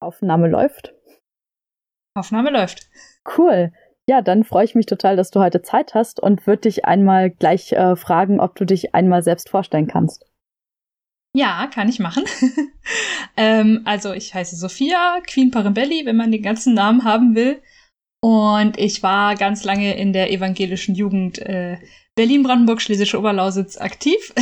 Aufnahme läuft. Aufnahme läuft. Cool. Ja, dann freue ich mich total, dass du heute Zeit hast und würde dich einmal gleich äh, fragen, ob du dich einmal selbst vorstellen kannst. Ja, kann ich machen. ähm, also ich heiße Sophia, Queen Parembelli, wenn man den ganzen Namen haben will. Und ich war ganz lange in der evangelischen Jugend äh, Berlin-Brandenburg, Schlesische Oberlausitz aktiv.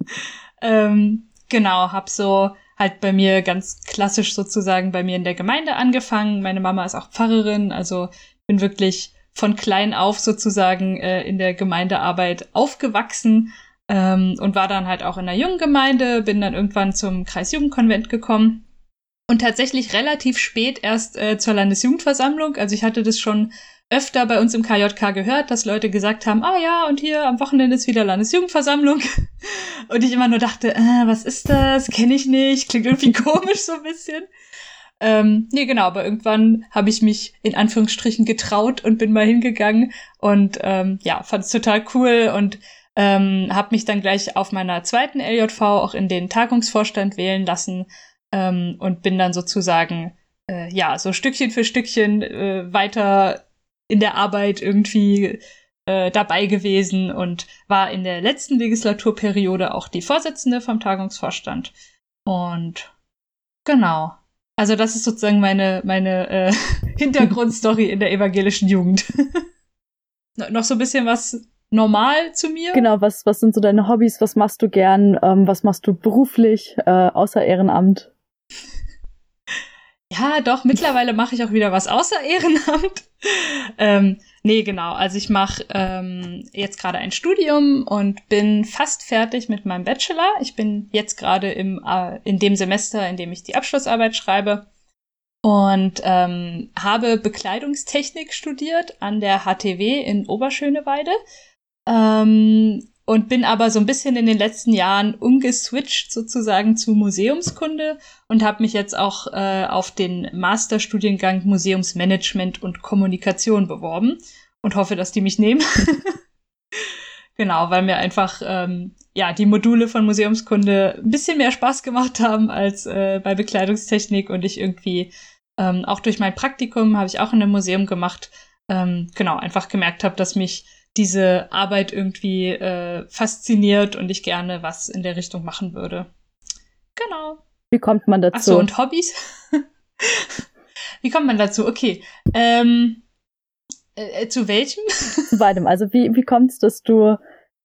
ähm, genau, hab so halt bei mir ganz klassisch sozusagen bei mir in der Gemeinde angefangen. Meine Mama ist auch Pfarrerin, also bin wirklich von klein auf sozusagen äh, in der Gemeindearbeit aufgewachsen ähm, und war dann halt auch in der jungen Gemeinde, bin dann irgendwann zum Kreisjugendkonvent gekommen und tatsächlich relativ spät erst äh, zur Landesjugendversammlung. Also ich hatte das schon öfter bei uns im KJK gehört, dass Leute gesagt haben, ah ja, und hier am Wochenende ist wieder Landesjugendversammlung. Und ich immer nur dachte, äh, was ist das? Kenne ich nicht, klingt irgendwie komisch so ein bisschen. Ähm, nee, genau, aber irgendwann habe ich mich in Anführungsstrichen getraut und bin mal hingegangen und ähm, ja, fand es total cool und ähm, habe mich dann gleich auf meiner zweiten LJV auch in den Tagungsvorstand wählen lassen ähm, und bin dann sozusagen äh, ja so Stückchen für Stückchen äh, weiter in der Arbeit irgendwie äh, dabei gewesen und war in der letzten Legislaturperiode auch die Vorsitzende vom Tagungsvorstand. Und genau. Also das ist sozusagen meine, meine äh, Hintergrundstory in der evangelischen Jugend. noch so ein bisschen was normal zu mir. Genau, was, was sind so deine Hobbys? Was machst du gern? Ähm, was machst du beruflich, äh, außer Ehrenamt? Ja, doch, mittlerweile mache ich auch wieder was außer Ehrenamt. ähm, nee, genau. Also ich mache ähm, jetzt gerade ein Studium und bin fast fertig mit meinem Bachelor. Ich bin jetzt gerade im äh, in dem Semester, in dem ich die Abschlussarbeit schreibe und ähm, habe Bekleidungstechnik studiert an der HTW in Oberschöneweide. Ähm, und bin aber so ein bisschen in den letzten Jahren umgeswitcht sozusagen zu Museumskunde und habe mich jetzt auch äh, auf den Masterstudiengang Museumsmanagement und Kommunikation beworben und hoffe, dass die mich nehmen. genau, weil mir einfach ähm, ja die Module von Museumskunde ein bisschen mehr Spaß gemacht haben als äh, bei Bekleidungstechnik und ich irgendwie ähm, auch durch mein Praktikum habe ich auch in einem Museum gemacht. Ähm, genau, einfach gemerkt habe, dass mich diese Arbeit irgendwie äh, fasziniert und ich gerne was in der Richtung machen würde. Genau. Wie kommt man dazu? Achso, und Hobbys? wie kommt man dazu? Okay. Ähm, äh, äh zu welchem? zu beidem. Also wie, wie kommt es, dass du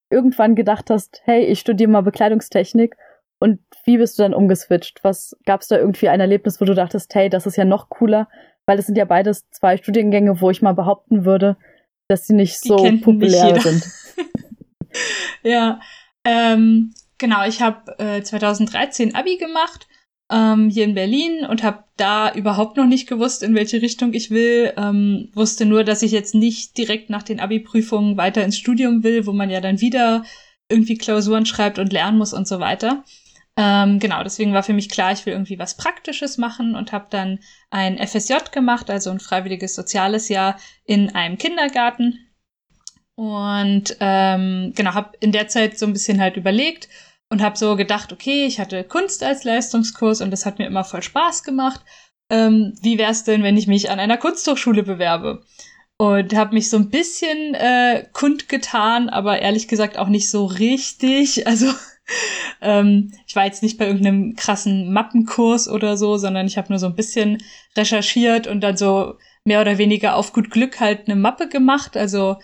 irgendwann gedacht hast, hey, ich studiere mal Bekleidungstechnik und wie bist du dann umgeswitcht? Was gab es da irgendwie ein Erlebnis, wo du dachtest, hey, das ist ja noch cooler, weil es sind ja beides zwei Studiengänge, wo ich mal behaupten würde, dass sie nicht so populär nicht sind. ja, ähm, genau. Ich habe äh, 2013 Abi gemacht ähm, hier in Berlin und habe da überhaupt noch nicht gewusst, in welche Richtung ich will. Ähm, wusste nur, dass ich jetzt nicht direkt nach den Abi-Prüfungen weiter ins Studium will, wo man ja dann wieder irgendwie Klausuren schreibt und lernen muss und so weiter. Ähm, genau, deswegen war für mich klar, ich will irgendwie was Praktisches machen und habe dann ein FSJ gemacht, also ein freiwilliges soziales Jahr in einem Kindergarten. Und ähm, genau, habe in der Zeit so ein bisschen halt überlegt und habe so gedacht, okay, ich hatte Kunst als Leistungskurs und das hat mir immer voll Spaß gemacht. Ähm, wie wäre es denn, wenn ich mich an einer Kunsthochschule bewerbe? Und habe mich so ein bisschen äh, kundgetan, aber ehrlich gesagt auch nicht so richtig. Also ähm, ich war jetzt nicht bei irgendeinem krassen Mappenkurs oder so, sondern ich habe nur so ein bisschen recherchiert und dann so mehr oder weniger auf gut Glück halt eine Mappe gemacht, also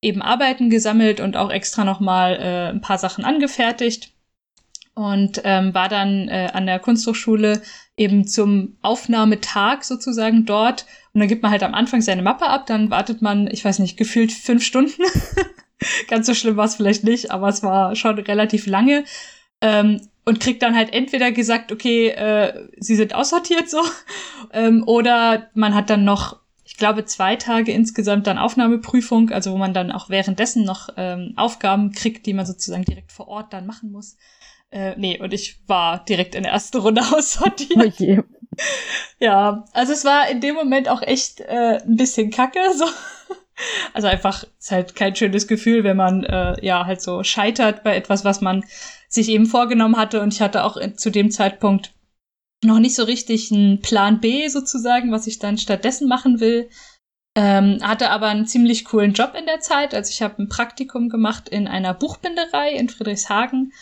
eben Arbeiten gesammelt und auch extra nochmal äh, ein paar Sachen angefertigt und ähm, war dann äh, an der Kunsthochschule eben zum Aufnahmetag sozusagen dort und dann gibt man halt am Anfang seine Mappe ab, dann wartet man, ich weiß nicht, gefühlt fünf Stunden Ganz so schlimm war es vielleicht nicht, aber es war schon relativ lange. Ähm, und kriegt dann halt entweder gesagt, okay, äh, sie sind aussortiert so, ähm, oder man hat dann noch, ich glaube, zwei Tage insgesamt dann Aufnahmeprüfung, also wo man dann auch währenddessen noch ähm, Aufgaben kriegt, die man sozusagen direkt vor Ort dann machen muss. Äh, nee, und ich war direkt in der ersten Runde aussortiert. Okay. Ja, also es war in dem Moment auch echt äh, ein bisschen kacke, so. Also einfach ist halt kein schönes Gefühl, wenn man äh, ja halt so scheitert bei etwas, was man sich eben vorgenommen hatte. Und ich hatte auch zu dem Zeitpunkt noch nicht so richtig einen Plan B sozusagen, was ich dann stattdessen machen will. Ähm, hatte aber einen ziemlich coolen Job in der Zeit. Also ich habe ein Praktikum gemacht in einer Buchbinderei in Friedrichshagen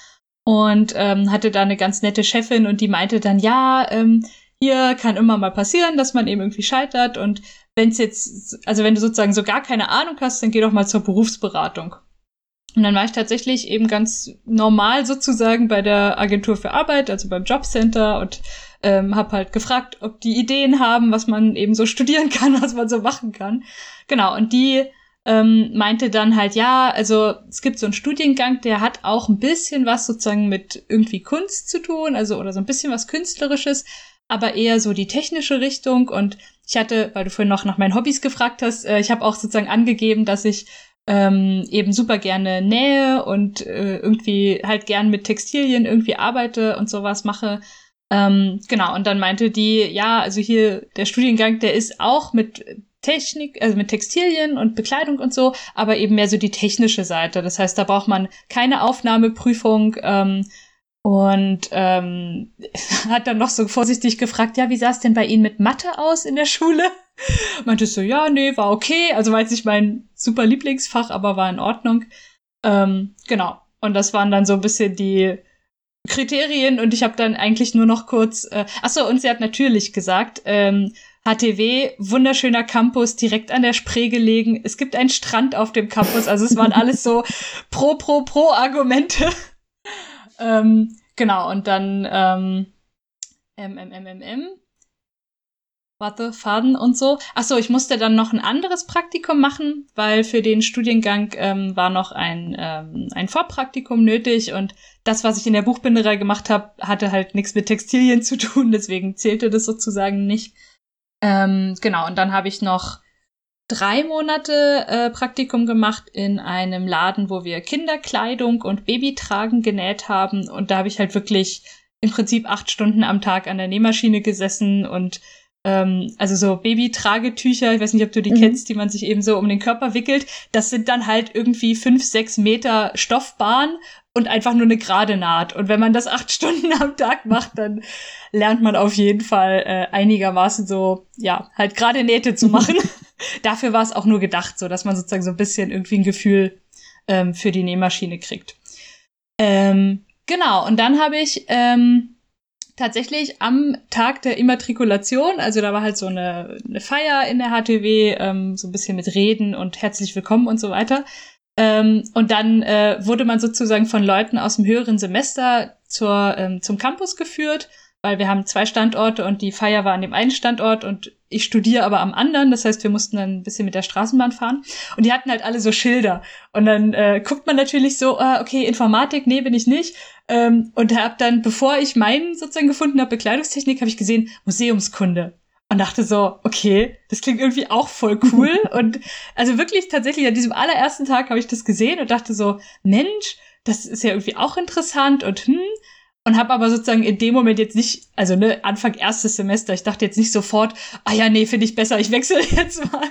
und ähm, hatte da eine ganz nette Chefin und die meinte dann, ja, ähm, hier kann immer mal passieren, dass man eben irgendwie scheitert und wenn es jetzt, also wenn du sozusagen so gar keine Ahnung hast, dann geh doch mal zur Berufsberatung. Und dann war ich tatsächlich eben ganz normal sozusagen bei der Agentur für Arbeit, also beim Jobcenter und ähm, habe halt gefragt, ob die Ideen haben, was man eben so studieren kann, was man so machen kann. Genau, und die ähm, meinte dann halt, ja, also es gibt so einen Studiengang, der hat auch ein bisschen was sozusagen mit irgendwie Kunst zu tun, also oder so ein bisschen was Künstlerisches, aber eher so die technische Richtung. Und ich hatte, weil du vorhin noch nach meinen Hobbys gefragt hast, äh, ich habe auch sozusagen angegeben, dass ich ähm, eben super gerne nähe und äh, irgendwie halt gern mit Textilien irgendwie arbeite und sowas mache. Ähm, genau, und dann meinte die, ja, also hier der Studiengang, der ist auch mit Technik, also mit Textilien und Bekleidung und so, aber eben mehr so die technische Seite. Das heißt, da braucht man keine Aufnahmeprüfung ähm, und ähm, hat dann noch so vorsichtig gefragt, ja, wie sah es denn bei Ihnen mit Mathe aus in der Schule? Meinte so, ja, nee, war okay. Also war jetzt nicht mein super Lieblingsfach, aber war in Ordnung. Ähm, genau. Und das waren dann so ein bisschen die Kriterien und ich habe dann eigentlich nur noch kurz. Äh, achso, und sie hat natürlich gesagt, ähm, HTW, wunderschöner Campus, direkt an der Spree gelegen. Es gibt einen Strand auf dem Campus. Also es waren alles so pro, pro, pro Argumente. Ähm, genau, und dann ähm, MMMMM. Warte, Faden und so. Achso, ich musste dann noch ein anderes Praktikum machen, weil für den Studiengang ähm, war noch ein, ähm, ein Vorpraktikum nötig und das, was ich in der Buchbinderei gemacht habe, hatte halt nichts mit Textilien zu tun, deswegen zählte das sozusagen nicht. Ähm, genau, und dann habe ich noch drei Monate äh, Praktikum gemacht in einem Laden, wo wir Kinderkleidung und Babytragen genäht haben. Und da habe ich halt wirklich im Prinzip acht Stunden am Tag an der Nähmaschine gesessen und ähm, also so Babytragetücher, ich weiß nicht, ob du die mhm. kennst, die man sich eben so um den Körper wickelt. Das sind dann halt irgendwie fünf, sechs Meter Stoffbahn und einfach nur eine gerade Naht. Und wenn man das acht Stunden am Tag macht, dann lernt man auf jeden Fall äh, einigermaßen so, ja, halt gerade Nähte zu machen. Dafür war es auch nur gedacht, so dass man sozusagen so ein bisschen irgendwie ein Gefühl ähm, für die Nähmaschine kriegt. Ähm, genau, und dann habe ich ähm, tatsächlich am Tag der Immatrikulation, also da war halt so eine, eine Feier in der HTW, ähm, so ein bisschen mit Reden und herzlich willkommen und so weiter. Ähm, und dann äh, wurde man sozusagen von Leuten aus dem höheren Semester zur, ähm, zum Campus geführt, weil wir haben zwei Standorte und die Feier war an dem einen Standort und ich studiere aber am anderen. Das heißt, wir mussten dann ein bisschen mit der Straßenbahn fahren. Und die hatten halt alle so Schilder. Und dann äh, guckt man natürlich so, ah, okay, Informatik, nee, bin ich nicht. Ähm, und hab dann, bevor ich meinen sozusagen gefunden habe, Bekleidungstechnik, habe ich gesehen, Museumskunde. Und dachte so, okay, das klingt irgendwie auch voll cool. und also wirklich tatsächlich an diesem allerersten Tag habe ich das gesehen und dachte so, Mensch, das ist ja irgendwie auch interessant und hm, und habe aber sozusagen in dem Moment jetzt nicht, also ne, Anfang erstes Semester, ich dachte jetzt nicht sofort, ah ja, nee, finde ich besser, ich wechsle jetzt mal,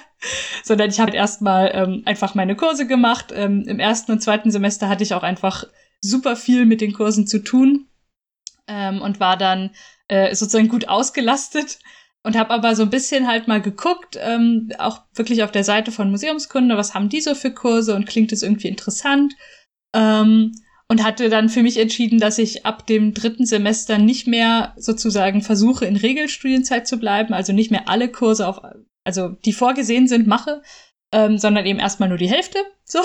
sondern ich habe erstmal ähm, einfach meine Kurse gemacht. Ähm, Im ersten und zweiten Semester hatte ich auch einfach super viel mit den Kursen zu tun ähm, und war dann äh, sozusagen gut ausgelastet und habe aber so ein bisschen halt mal geguckt, ähm, auch wirklich auf der Seite von Museumskunde, was haben die so für Kurse und klingt es irgendwie interessant. Ähm, und hatte dann für mich entschieden, dass ich ab dem dritten Semester nicht mehr sozusagen versuche, in Regelstudienzeit zu bleiben, also nicht mehr alle Kurse auf, also die vorgesehen sind, mache, ähm, sondern eben erstmal nur die Hälfte, so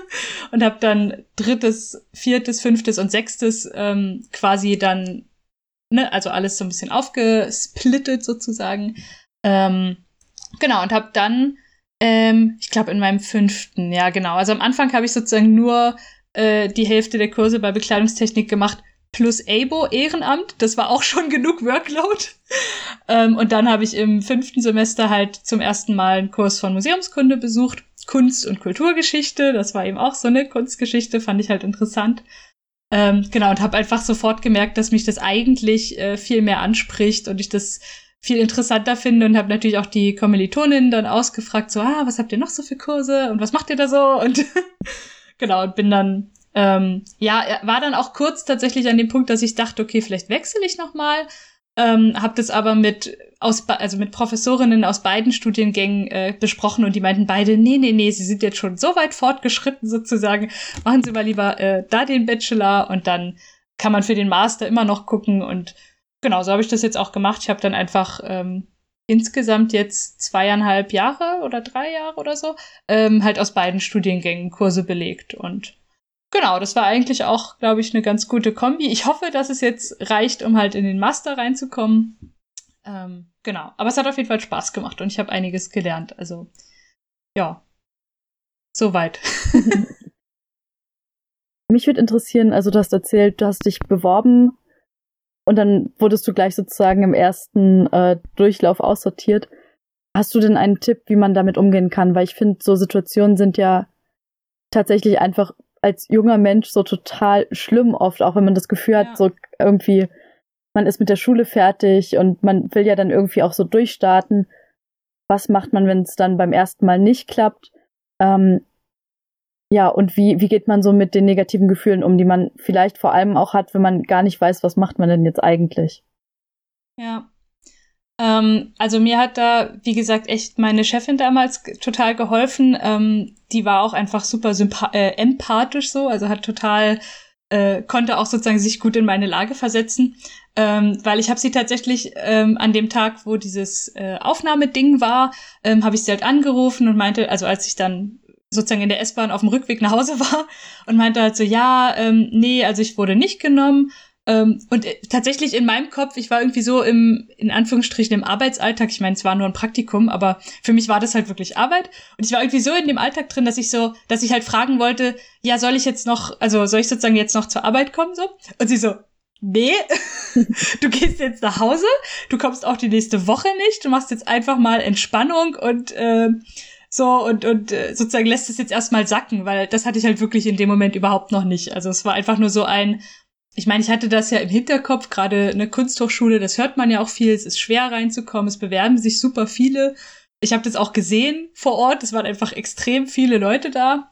und habe dann drittes, viertes, fünftes und sechstes ähm, quasi dann, ne, also alles so ein bisschen aufgesplittet sozusagen, ähm, genau und habe dann ähm, ich glaube in meinem fünften, ja genau. Also am Anfang habe ich sozusagen nur äh, die Hälfte der Kurse bei Bekleidungstechnik gemacht, plus ABO Ehrenamt. Das war auch schon genug Workload. ähm, und dann habe ich im fünften Semester halt zum ersten Mal einen Kurs von Museumskunde besucht. Kunst- und Kulturgeschichte. Das war eben auch so eine Kunstgeschichte, fand ich halt interessant. Ähm, genau, und habe einfach sofort gemerkt, dass mich das eigentlich äh, viel mehr anspricht und ich das viel interessanter finde und habe natürlich auch die Kommilitoninnen dann ausgefragt, so, ah, was habt ihr noch so für Kurse und was macht ihr da so? Und Genau, und bin dann, ähm, ja, war dann auch kurz tatsächlich an dem Punkt, dass ich dachte, okay, vielleicht wechsle ich noch mal. ähm, habe das aber mit aus also mit Professorinnen aus beiden Studiengängen äh, besprochen und die meinten beide, nee, nee, nee, sie sind jetzt schon so weit fortgeschritten sozusagen, machen Sie mal lieber äh, da den Bachelor und dann kann man für den Master immer noch gucken und genau, so habe ich das jetzt auch gemacht. Ich habe dann einfach ähm, insgesamt jetzt zweieinhalb Jahre oder drei Jahre oder so ähm, halt aus beiden Studiengängen Kurse belegt und genau, das war eigentlich auch, glaube ich, eine ganz gute Kombi. Ich hoffe, dass es jetzt reicht, um halt in den Master reinzukommen. Ähm, genau, aber es hat auf jeden Fall Spaß gemacht und ich habe einiges gelernt. Also ja, soweit. Mich würde interessieren, also du hast erzählt, du hast dich beworben und dann wurdest du gleich sozusagen im ersten äh, Durchlauf aussortiert. Hast du denn einen Tipp, wie man damit umgehen kann? Weil ich finde, so Situationen sind ja tatsächlich einfach als junger Mensch so total schlimm oft, auch wenn man das Gefühl ja. hat, so irgendwie, man ist mit der Schule fertig und man will ja dann irgendwie auch so durchstarten. Was macht man, wenn es dann beim ersten Mal nicht klappt? Ähm, ja, und wie, wie geht man so mit den negativen Gefühlen um, die man vielleicht vor allem auch hat, wenn man gar nicht weiß, was macht man denn jetzt eigentlich? Ja. Ähm, also mir hat da, wie gesagt, echt meine Chefin damals total geholfen. Ähm, die war auch einfach super äh, empathisch so, also hat total äh, konnte auch sozusagen sich gut in meine Lage versetzen, ähm, weil ich habe sie tatsächlich ähm, an dem Tag, wo dieses äh, Aufnahmeding war, ähm, habe ich sie halt angerufen und meinte, also als ich dann sozusagen in der S-Bahn auf dem Rückweg nach Hause war und meinte halt so, ja, ähm, nee, also ich wurde nicht genommen. Ähm, und äh, tatsächlich in meinem Kopf, ich war irgendwie so im, in Anführungsstrichen, im Arbeitsalltag. Ich meine, es war nur ein Praktikum, aber für mich war das halt wirklich Arbeit. Und ich war irgendwie so in dem Alltag drin, dass ich so, dass ich halt fragen wollte, ja, soll ich jetzt noch, also soll ich sozusagen jetzt noch zur Arbeit kommen, so? Und sie so, nee, du gehst jetzt nach Hause, du kommst auch die nächste Woche nicht, du machst jetzt einfach mal Entspannung und äh, so und, und äh, sozusagen lässt es jetzt erstmal sacken, weil das hatte ich halt wirklich in dem Moment überhaupt noch nicht. Also es war einfach nur so ein, ich meine, ich hatte das ja im Hinterkopf, gerade eine Kunsthochschule, das hört man ja auch viel, es ist schwer reinzukommen, es bewerben sich super viele. Ich habe das auch gesehen vor Ort, es waren einfach extrem viele Leute da.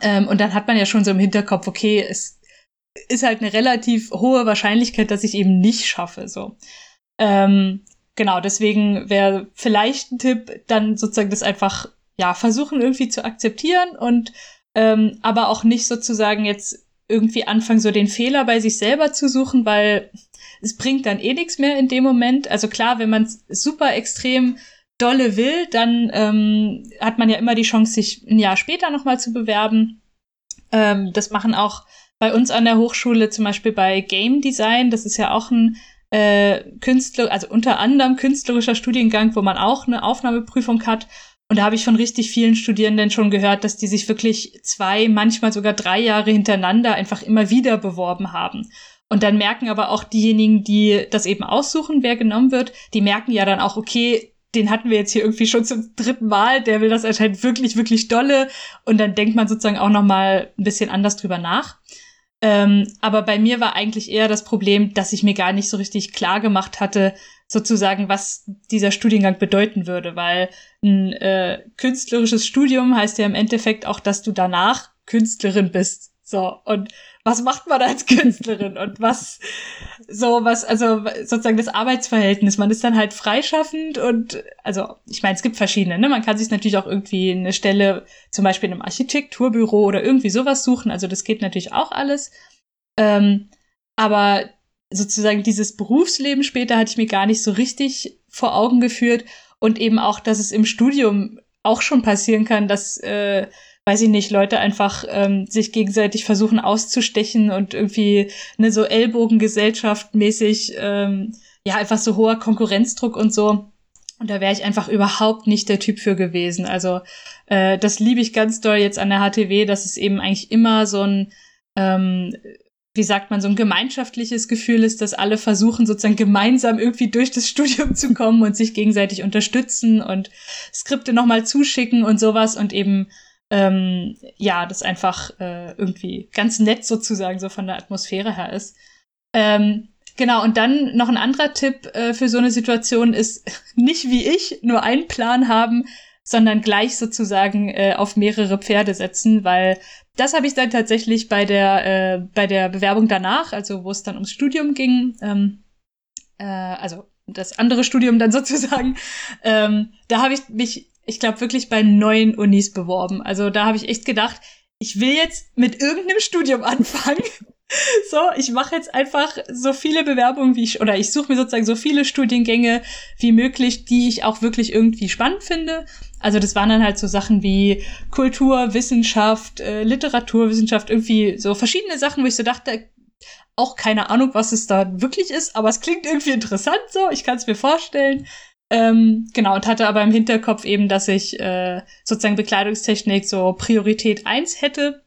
Ähm, und dann hat man ja schon so im Hinterkopf, okay, es ist halt eine relativ hohe Wahrscheinlichkeit, dass ich eben nicht schaffe. So. Ähm, genau, deswegen wäre vielleicht ein Tipp, dann sozusagen das einfach ja, versuchen irgendwie zu akzeptieren und ähm, aber auch nicht sozusagen jetzt irgendwie anfangen, so den Fehler bei sich selber zu suchen, weil es bringt dann eh nichts mehr in dem Moment. Also klar, wenn man super extrem dolle will, dann ähm, hat man ja immer die Chance, sich ein Jahr später nochmal zu bewerben. Ähm, das machen auch bei uns an der Hochschule zum Beispiel bei Game Design. Das ist ja auch ein äh, Künstler, also unter anderem künstlerischer Studiengang, wo man auch eine Aufnahmeprüfung hat. Und da habe ich von richtig vielen Studierenden schon gehört, dass die sich wirklich zwei, manchmal sogar drei Jahre hintereinander einfach immer wieder beworben haben. Und dann merken aber auch diejenigen, die das eben aussuchen, wer genommen wird, die merken ja dann auch, okay, den hatten wir jetzt hier irgendwie schon zum dritten Mal, der will das anscheinend wirklich, wirklich dolle. Und dann denkt man sozusagen auch noch mal ein bisschen anders drüber nach. Ähm, aber bei mir war eigentlich eher das Problem, dass ich mir gar nicht so richtig klar gemacht hatte, sozusagen, was dieser Studiengang bedeuten würde, weil ein äh, künstlerisches Studium heißt ja im Endeffekt auch, dass du danach Künstlerin bist. So, und was macht man als Künstlerin? Und was so was also sozusagen das Arbeitsverhältnis. Man ist dann halt freischaffend und also ich meine es gibt verschiedene ne? Man kann sich natürlich auch irgendwie eine Stelle zum Beispiel in einem Architekturbüro oder irgendwie sowas suchen. Also das geht natürlich auch alles. Ähm, aber sozusagen dieses Berufsleben später hatte ich mir gar nicht so richtig vor Augen geführt und eben auch, dass es im Studium auch schon passieren kann, dass, äh, weiß ich nicht, Leute einfach ähm, sich gegenseitig versuchen auszustechen und irgendwie eine so Ellbogengesellschaft mäßig, ähm, ja, einfach so hoher Konkurrenzdruck und so. Und da wäre ich einfach überhaupt nicht der Typ für gewesen. Also äh, das liebe ich ganz doll jetzt an der HTW, dass es eben eigentlich immer so ein ähm, wie sagt man, so ein gemeinschaftliches Gefühl ist, dass alle versuchen, sozusagen gemeinsam irgendwie durch das Studium zu kommen und sich gegenseitig unterstützen und Skripte nochmal zuschicken und sowas und eben, ähm, ja, das einfach äh, irgendwie ganz nett sozusagen so von der Atmosphäre her ist. Ähm, genau, und dann noch ein anderer Tipp äh, für so eine Situation ist, nicht wie ich nur einen Plan haben, sondern gleich sozusagen äh, auf mehrere Pferde setzen, weil das habe ich dann tatsächlich bei der, äh, bei der Bewerbung danach, also wo es dann ums Studium ging, ähm, äh, also das andere Studium dann sozusagen, ähm, da habe ich mich, ich glaube, wirklich bei neuen Unis beworben. Also da habe ich echt gedacht, ich will jetzt mit irgendeinem Studium anfangen. so, ich mache jetzt einfach so viele Bewerbungen wie ich, oder ich suche mir sozusagen so viele Studiengänge wie möglich, die ich auch wirklich irgendwie spannend finde. Also das waren dann halt so Sachen wie Kultur, Wissenschaft, äh, Literaturwissenschaft, irgendwie so verschiedene Sachen, wo ich so dachte, auch keine Ahnung, was es da wirklich ist, aber es klingt irgendwie interessant so, ich kann es mir vorstellen. Ähm, genau, und hatte aber im Hinterkopf eben, dass ich äh, sozusagen Bekleidungstechnik so Priorität eins hätte.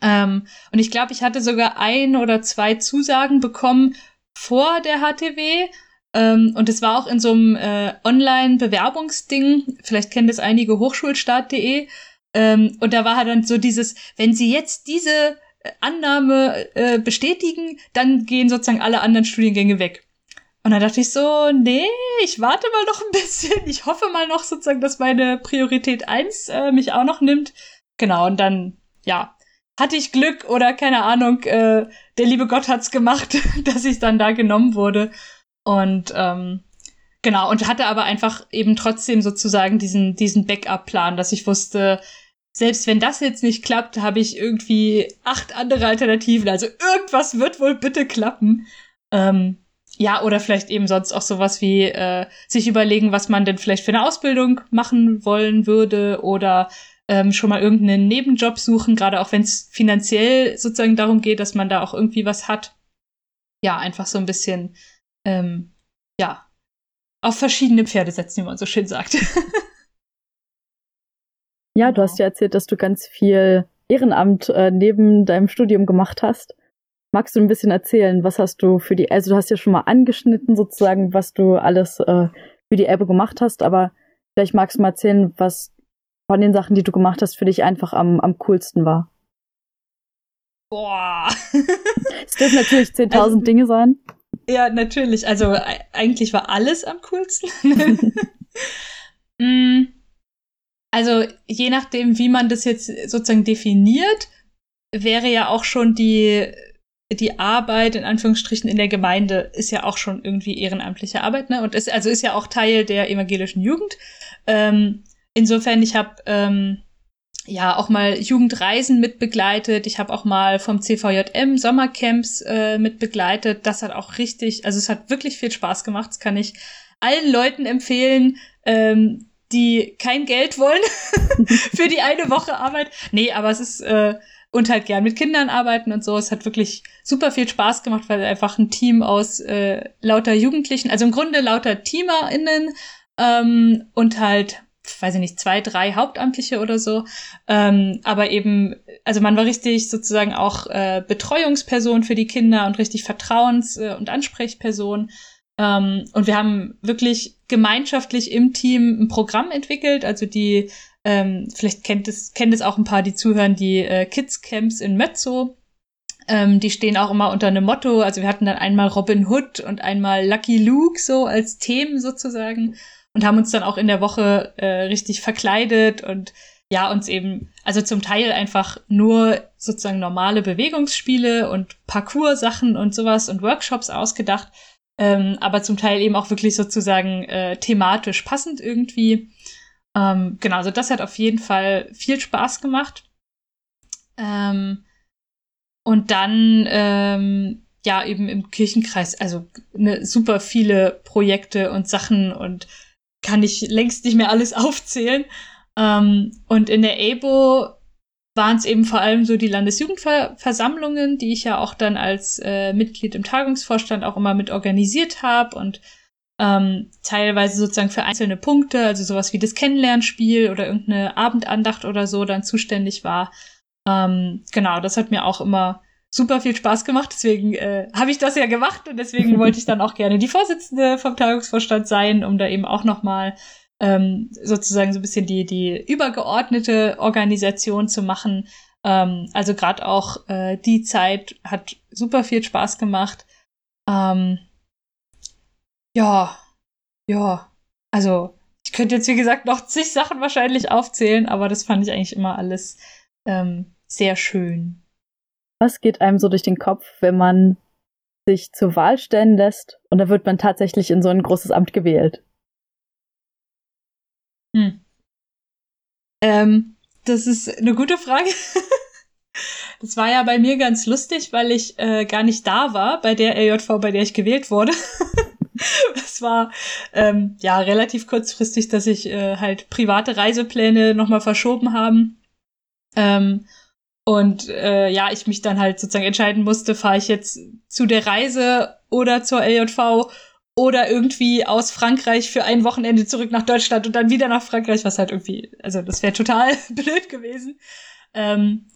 Ähm, und ich glaube, ich hatte sogar ein oder zwei Zusagen bekommen vor der HTW. Ähm, und es war auch in so einem äh, Online-Bewerbungsding. Vielleicht kennen das einige Hochschulstart.de. Ähm, und da war halt dann so dieses, wenn Sie jetzt diese äh, Annahme äh, bestätigen, dann gehen sozusagen alle anderen Studiengänge weg. Und dann dachte ich so, nee, ich warte mal noch ein bisschen. Ich hoffe mal noch sozusagen, dass meine Priorität eins äh, mich auch noch nimmt. Genau, und dann, ja, hatte ich Glück oder keine Ahnung, äh, der liebe Gott hat's gemacht, dass ich dann da genommen wurde. Und ähm, genau, und hatte aber einfach eben trotzdem sozusagen diesen, diesen Backup-Plan, dass ich wusste, selbst wenn das jetzt nicht klappt, habe ich irgendwie acht andere Alternativen. Also irgendwas wird wohl bitte klappen. Ähm, ja, oder vielleicht eben sonst auch sowas wie äh, sich überlegen, was man denn vielleicht für eine Ausbildung machen wollen würde oder ähm, schon mal irgendeinen Nebenjob suchen, gerade auch wenn es finanziell sozusagen darum geht, dass man da auch irgendwie was hat. Ja, einfach so ein bisschen, ähm, ja, auf verschiedene Pferde setzen, wie man so schön sagt. ja, du hast ja erzählt, dass du ganz viel Ehrenamt äh, neben deinem Studium gemacht hast. Magst du ein bisschen erzählen, was hast du für die, also du hast ja schon mal angeschnitten sozusagen, was du alles äh, für die Elbe gemacht hast, aber vielleicht magst du mal erzählen, was von den Sachen, die du gemacht hast, für dich einfach am, am coolsten war? Boah. es dürfen natürlich 10.000 also, Dinge sein. Ja, natürlich. Also eigentlich war alles am coolsten. mm, also je nachdem, wie man das jetzt sozusagen definiert, wäre ja auch schon die die Arbeit in Anführungsstrichen in der Gemeinde ist ja auch schon irgendwie ehrenamtliche Arbeit, ne? Und ist also ist ja auch Teil der evangelischen Jugend. Ähm, insofern, ich habe ähm, ja auch mal Jugendreisen mitbegleitet. Ich habe auch mal vom CVJM Sommercamps äh, mitbegleitet. Das hat auch richtig, also es hat wirklich viel Spaß gemacht. Das kann ich allen Leuten empfehlen, ähm, die kein Geld wollen für die eine Woche Arbeit. Nee, aber es ist äh, und halt gern mit Kindern arbeiten und so. Es hat wirklich super viel Spaß gemacht, weil einfach ein Team aus äh, lauter Jugendlichen, also im Grunde lauter TeamerInnen ähm, und halt weiß ich nicht, zwei, drei Hauptamtliche oder so. Ähm, aber eben, also man war richtig sozusagen auch äh, Betreuungsperson für die Kinder und richtig Vertrauens- äh, und Ansprechperson. Ähm, und wir haben wirklich gemeinschaftlich im Team ein Programm entwickelt, also die, ähm, vielleicht kennt es, kennt es auch ein paar, die zuhören, die äh, Kids Camps in Mezzo. Ähm, die stehen auch immer unter einem Motto. Also wir hatten dann einmal Robin Hood und einmal Lucky Luke so als Themen sozusagen und haben uns dann auch in der Woche äh, richtig verkleidet und ja, uns eben, also zum Teil einfach nur sozusagen normale Bewegungsspiele und Parcours-Sachen und sowas und Workshops ausgedacht, ähm, aber zum Teil eben auch wirklich sozusagen äh, thematisch passend irgendwie. Ähm, genau, also das hat auf jeden Fall viel Spaß gemacht. Ähm, und dann, ähm, ja, eben im Kirchenkreis, also ne, super viele Projekte und Sachen und kann ich längst nicht mehr alles aufzählen. Ähm, und in der ABO waren es eben vor allem so die Landesjugendversammlungen, die ich ja auch dann als äh, Mitglied im Tagungsvorstand auch immer mit organisiert habe und ähm, teilweise sozusagen für einzelne Punkte, also sowas wie das Kennenlernspiel oder irgendeine Abendandacht oder so dann zuständig war. Ähm, genau, das hat mir auch immer super viel Spaß gemacht. Deswegen äh, habe ich das ja gemacht und deswegen wollte ich dann auch gerne die Vorsitzende vom Tagungsvorstand sein, um da eben auch noch mal ähm, sozusagen so ein bisschen die die übergeordnete Organisation zu machen. Ähm, also gerade auch äh, die Zeit hat super viel Spaß gemacht. Ähm, ja, ja, also ich könnte jetzt wie gesagt noch zig Sachen wahrscheinlich aufzählen, aber das fand ich eigentlich immer alles ähm, sehr schön. Was geht einem so durch den Kopf, wenn man sich zur Wahl stellen lässt und da wird man tatsächlich in so ein großes Amt gewählt. Hm. Ähm, das ist eine gute Frage. das war ja bei mir ganz lustig, weil ich äh, gar nicht da war bei der LJV, bei der ich gewählt wurde. das war ähm, ja relativ kurzfristig, dass ich äh, halt private Reisepläne nochmal verschoben haben. Ähm, und äh, ja, ich mich dann halt sozusagen entscheiden musste, fahre ich jetzt zu der Reise oder zur LJV oder irgendwie aus Frankreich für ein Wochenende zurück nach Deutschland und dann wieder nach Frankreich, was halt irgendwie, also das wäre total blöd gewesen. Ähm,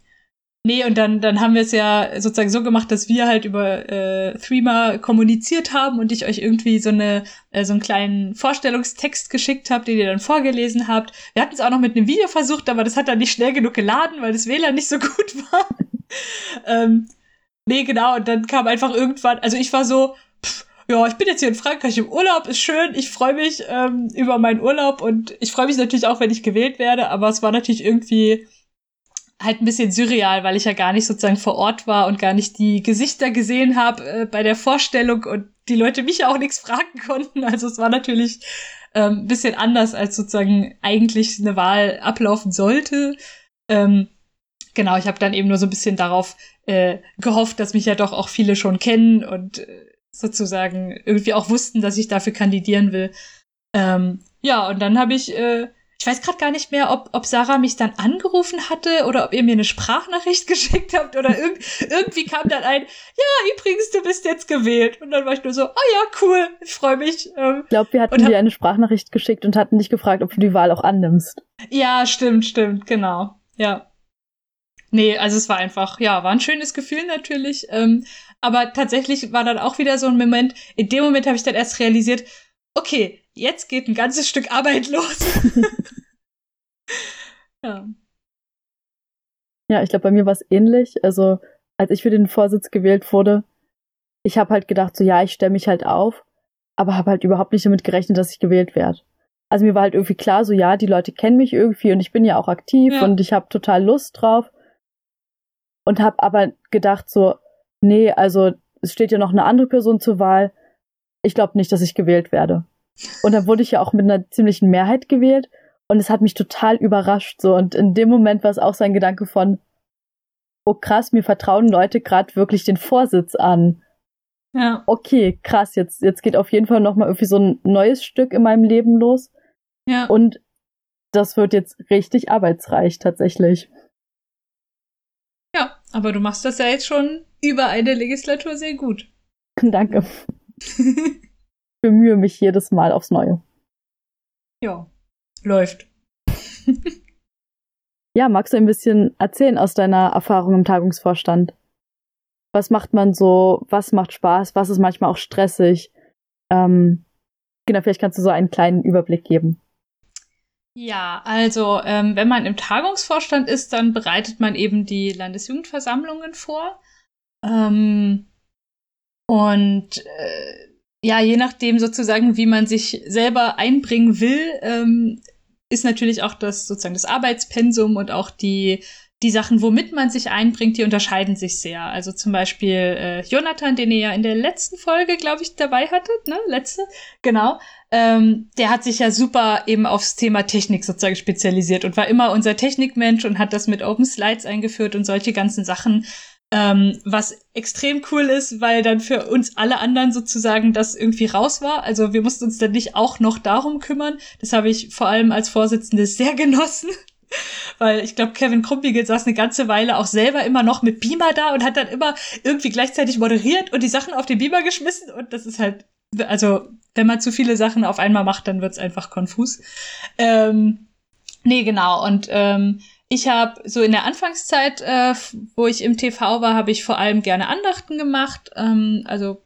nee, und dann, dann haben wir es ja sozusagen so gemacht, dass wir halt über äh, Threema kommuniziert haben und ich euch irgendwie so eine äh, so einen kleinen Vorstellungstext geschickt habe, den ihr dann vorgelesen habt. Wir hatten es auch noch mit einem Video versucht, aber das hat dann nicht schnell genug geladen, weil das WLAN nicht so gut war. ähm, nee, genau, und dann kam einfach irgendwann, also ich war so, pff, ja, ich bin jetzt hier in Frankreich im Urlaub, ist schön, ich freue mich ähm, über meinen Urlaub und ich freue mich natürlich auch, wenn ich gewählt werde, aber es war natürlich irgendwie halt ein bisschen surreal, weil ich ja gar nicht sozusagen vor Ort war und gar nicht die Gesichter gesehen habe äh, bei der Vorstellung und die Leute mich auch nichts fragen konnten. Also es war natürlich ähm, ein bisschen anders, als sozusagen eigentlich eine Wahl ablaufen sollte. Ähm, genau, ich habe dann eben nur so ein bisschen darauf äh, gehofft, dass mich ja doch auch viele schon kennen und äh, sozusagen irgendwie auch wussten, dass ich dafür kandidieren will. Ähm, ja, und dann habe ich, äh, ich weiß gerade gar nicht mehr, ob, ob Sarah mich dann angerufen hatte oder ob ihr mir eine Sprachnachricht geschickt habt oder irg irgendwie kam dann ein, ja, übrigens, du bist jetzt gewählt. Und dann war ich nur so, oh ja, cool, ich freue mich. Ähm, ich glaube, wir hatten dir eine Sprachnachricht geschickt und hatten dich gefragt, ob du die Wahl auch annimmst. Ja, stimmt, stimmt, genau. Ja. Nee, also es war einfach, ja, war ein schönes Gefühl natürlich. Ähm, aber tatsächlich war dann auch wieder so ein Moment, in dem Moment habe ich dann erst realisiert, okay, jetzt geht ein ganzes Stück Arbeit los. ja. Ja, ich glaube, bei mir war es ähnlich. Also, als ich für den Vorsitz gewählt wurde, ich habe halt gedacht, so ja, ich stelle mich halt auf, aber habe halt überhaupt nicht damit gerechnet, dass ich gewählt werde. Also mir war halt irgendwie klar, so ja, die Leute kennen mich irgendwie und ich bin ja auch aktiv ja. und ich habe total Lust drauf. Und habe aber gedacht, so, nee, also es steht ja noch eine andere Person zur Wahl. Ich glaube nicht, dass ich gewählt werde. Und dann wurde ich ja auch mit einer ziemlichen Mehrheit gewählt und es hat mich total überrascht so und in dem Moment war es auch so ein Gedanke von oh krass, mir vertrauen Leute gerade wirklich den Vorsitz an. Ja. Okay, krass, jetzt jetzt geht auf jeden Fall noch mal irgendwie so ein neues Stück in meinem Leben los. Ja. Und das wird jetzt richtig arbeitsreich tatsächlich. Ja, aber du machst das ja jetzt schon über eine Legislatur sehr gut. Danke. bemühe mich jedes Mal aufs Neue. Ja, läuft. ja, magst du ein bisschen erzählen aus deiner Erfahrung im Tagungsvorstand? Was macht man so? Was macht Spaß? Was ist manchmal auch stressig? Ähm, genau, vielleicht kannst du so einen kleinen Überblick geben. Ja, also ähm, wenn man im Tagungsvorstand ist, dann bereitet man eben die Landesjugendversammlungen vor. Ähm, und äh, ja, je nachdem sozusagen, wie man sich selber einbringen will, ähm, ist natürlich auch das sozusagen das Arbeitspensum und auch die die Sachen, womit man sich einbringt, die unterscheiden sich sehr. Also zum Beispiel äh, Jonathan, den ihr ja in der letzten Folge, glaube ich, dabei hattet, ne? Letzte, genau. Ähm, der hat sich ja super eben aufs Thema Technik sozusagen spezialisiert und war immer unser Technikmensch und hat das mit Open Slides eingeführt und solche ganzen Sachen. Ähm, was extrem cool ist, weil dann für uns alle anderen sozusagen das irgendwie raus war. Also wir mussten uns dann nicht auch noch darum kümmern. Das habe ich vor allem als Vorsitzende sehr genossen. Weil ich glaube, Kevin Krumpiegel saß eine ganze Weile auch selber immer noch mit Beamer da und hat dann immer irgendwie gleichzeitig moderiert und die Sachen auf den Beamer geschmissen. Und das ist halt, also wenn man zu viele Sachen auf einmal macht, dann wird's einfach konfus. Ähm, nee, genau. Und ähm, ich habe so in der Anfangszeit, äh, wo ich im TV war, habe ich vor allem gerne Andachten gemacht. Ähm, also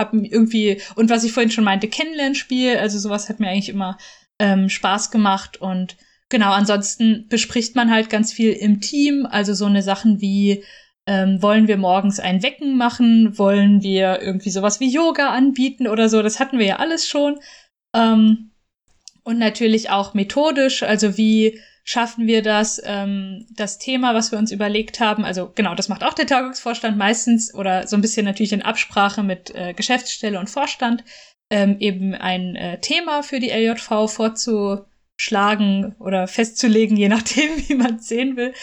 habe irgendwie und was ich vorhin schon meinte, Kennenlernspiel. Also sowas hat mir eigentlich immer ähm, Spaß gemacht und genau. Ansonsten bespricht man halt ganz viel im Team. Also so eine Sachen wie ähm, wollen wir morgens ein Wecken machen? Wollen wir irgendwie sowas wie Yoga anbieten oder so? Das hatten wir ja alles schon. Ähm, und natürlich auch methodisch, also wie schaffen wir das, ähm, das Thema, was wir uns überlegt haben, also genau, das macht auch der Tagungsvorstand meistens oder so ein bisschen natürlich in Absprache mit äh, Geschäftsstelle und Vorstand, ähm, eben ein äh, Thema für die LJV vorzuschlagen oder festzulegen, je nachdem, wie man es sehen will.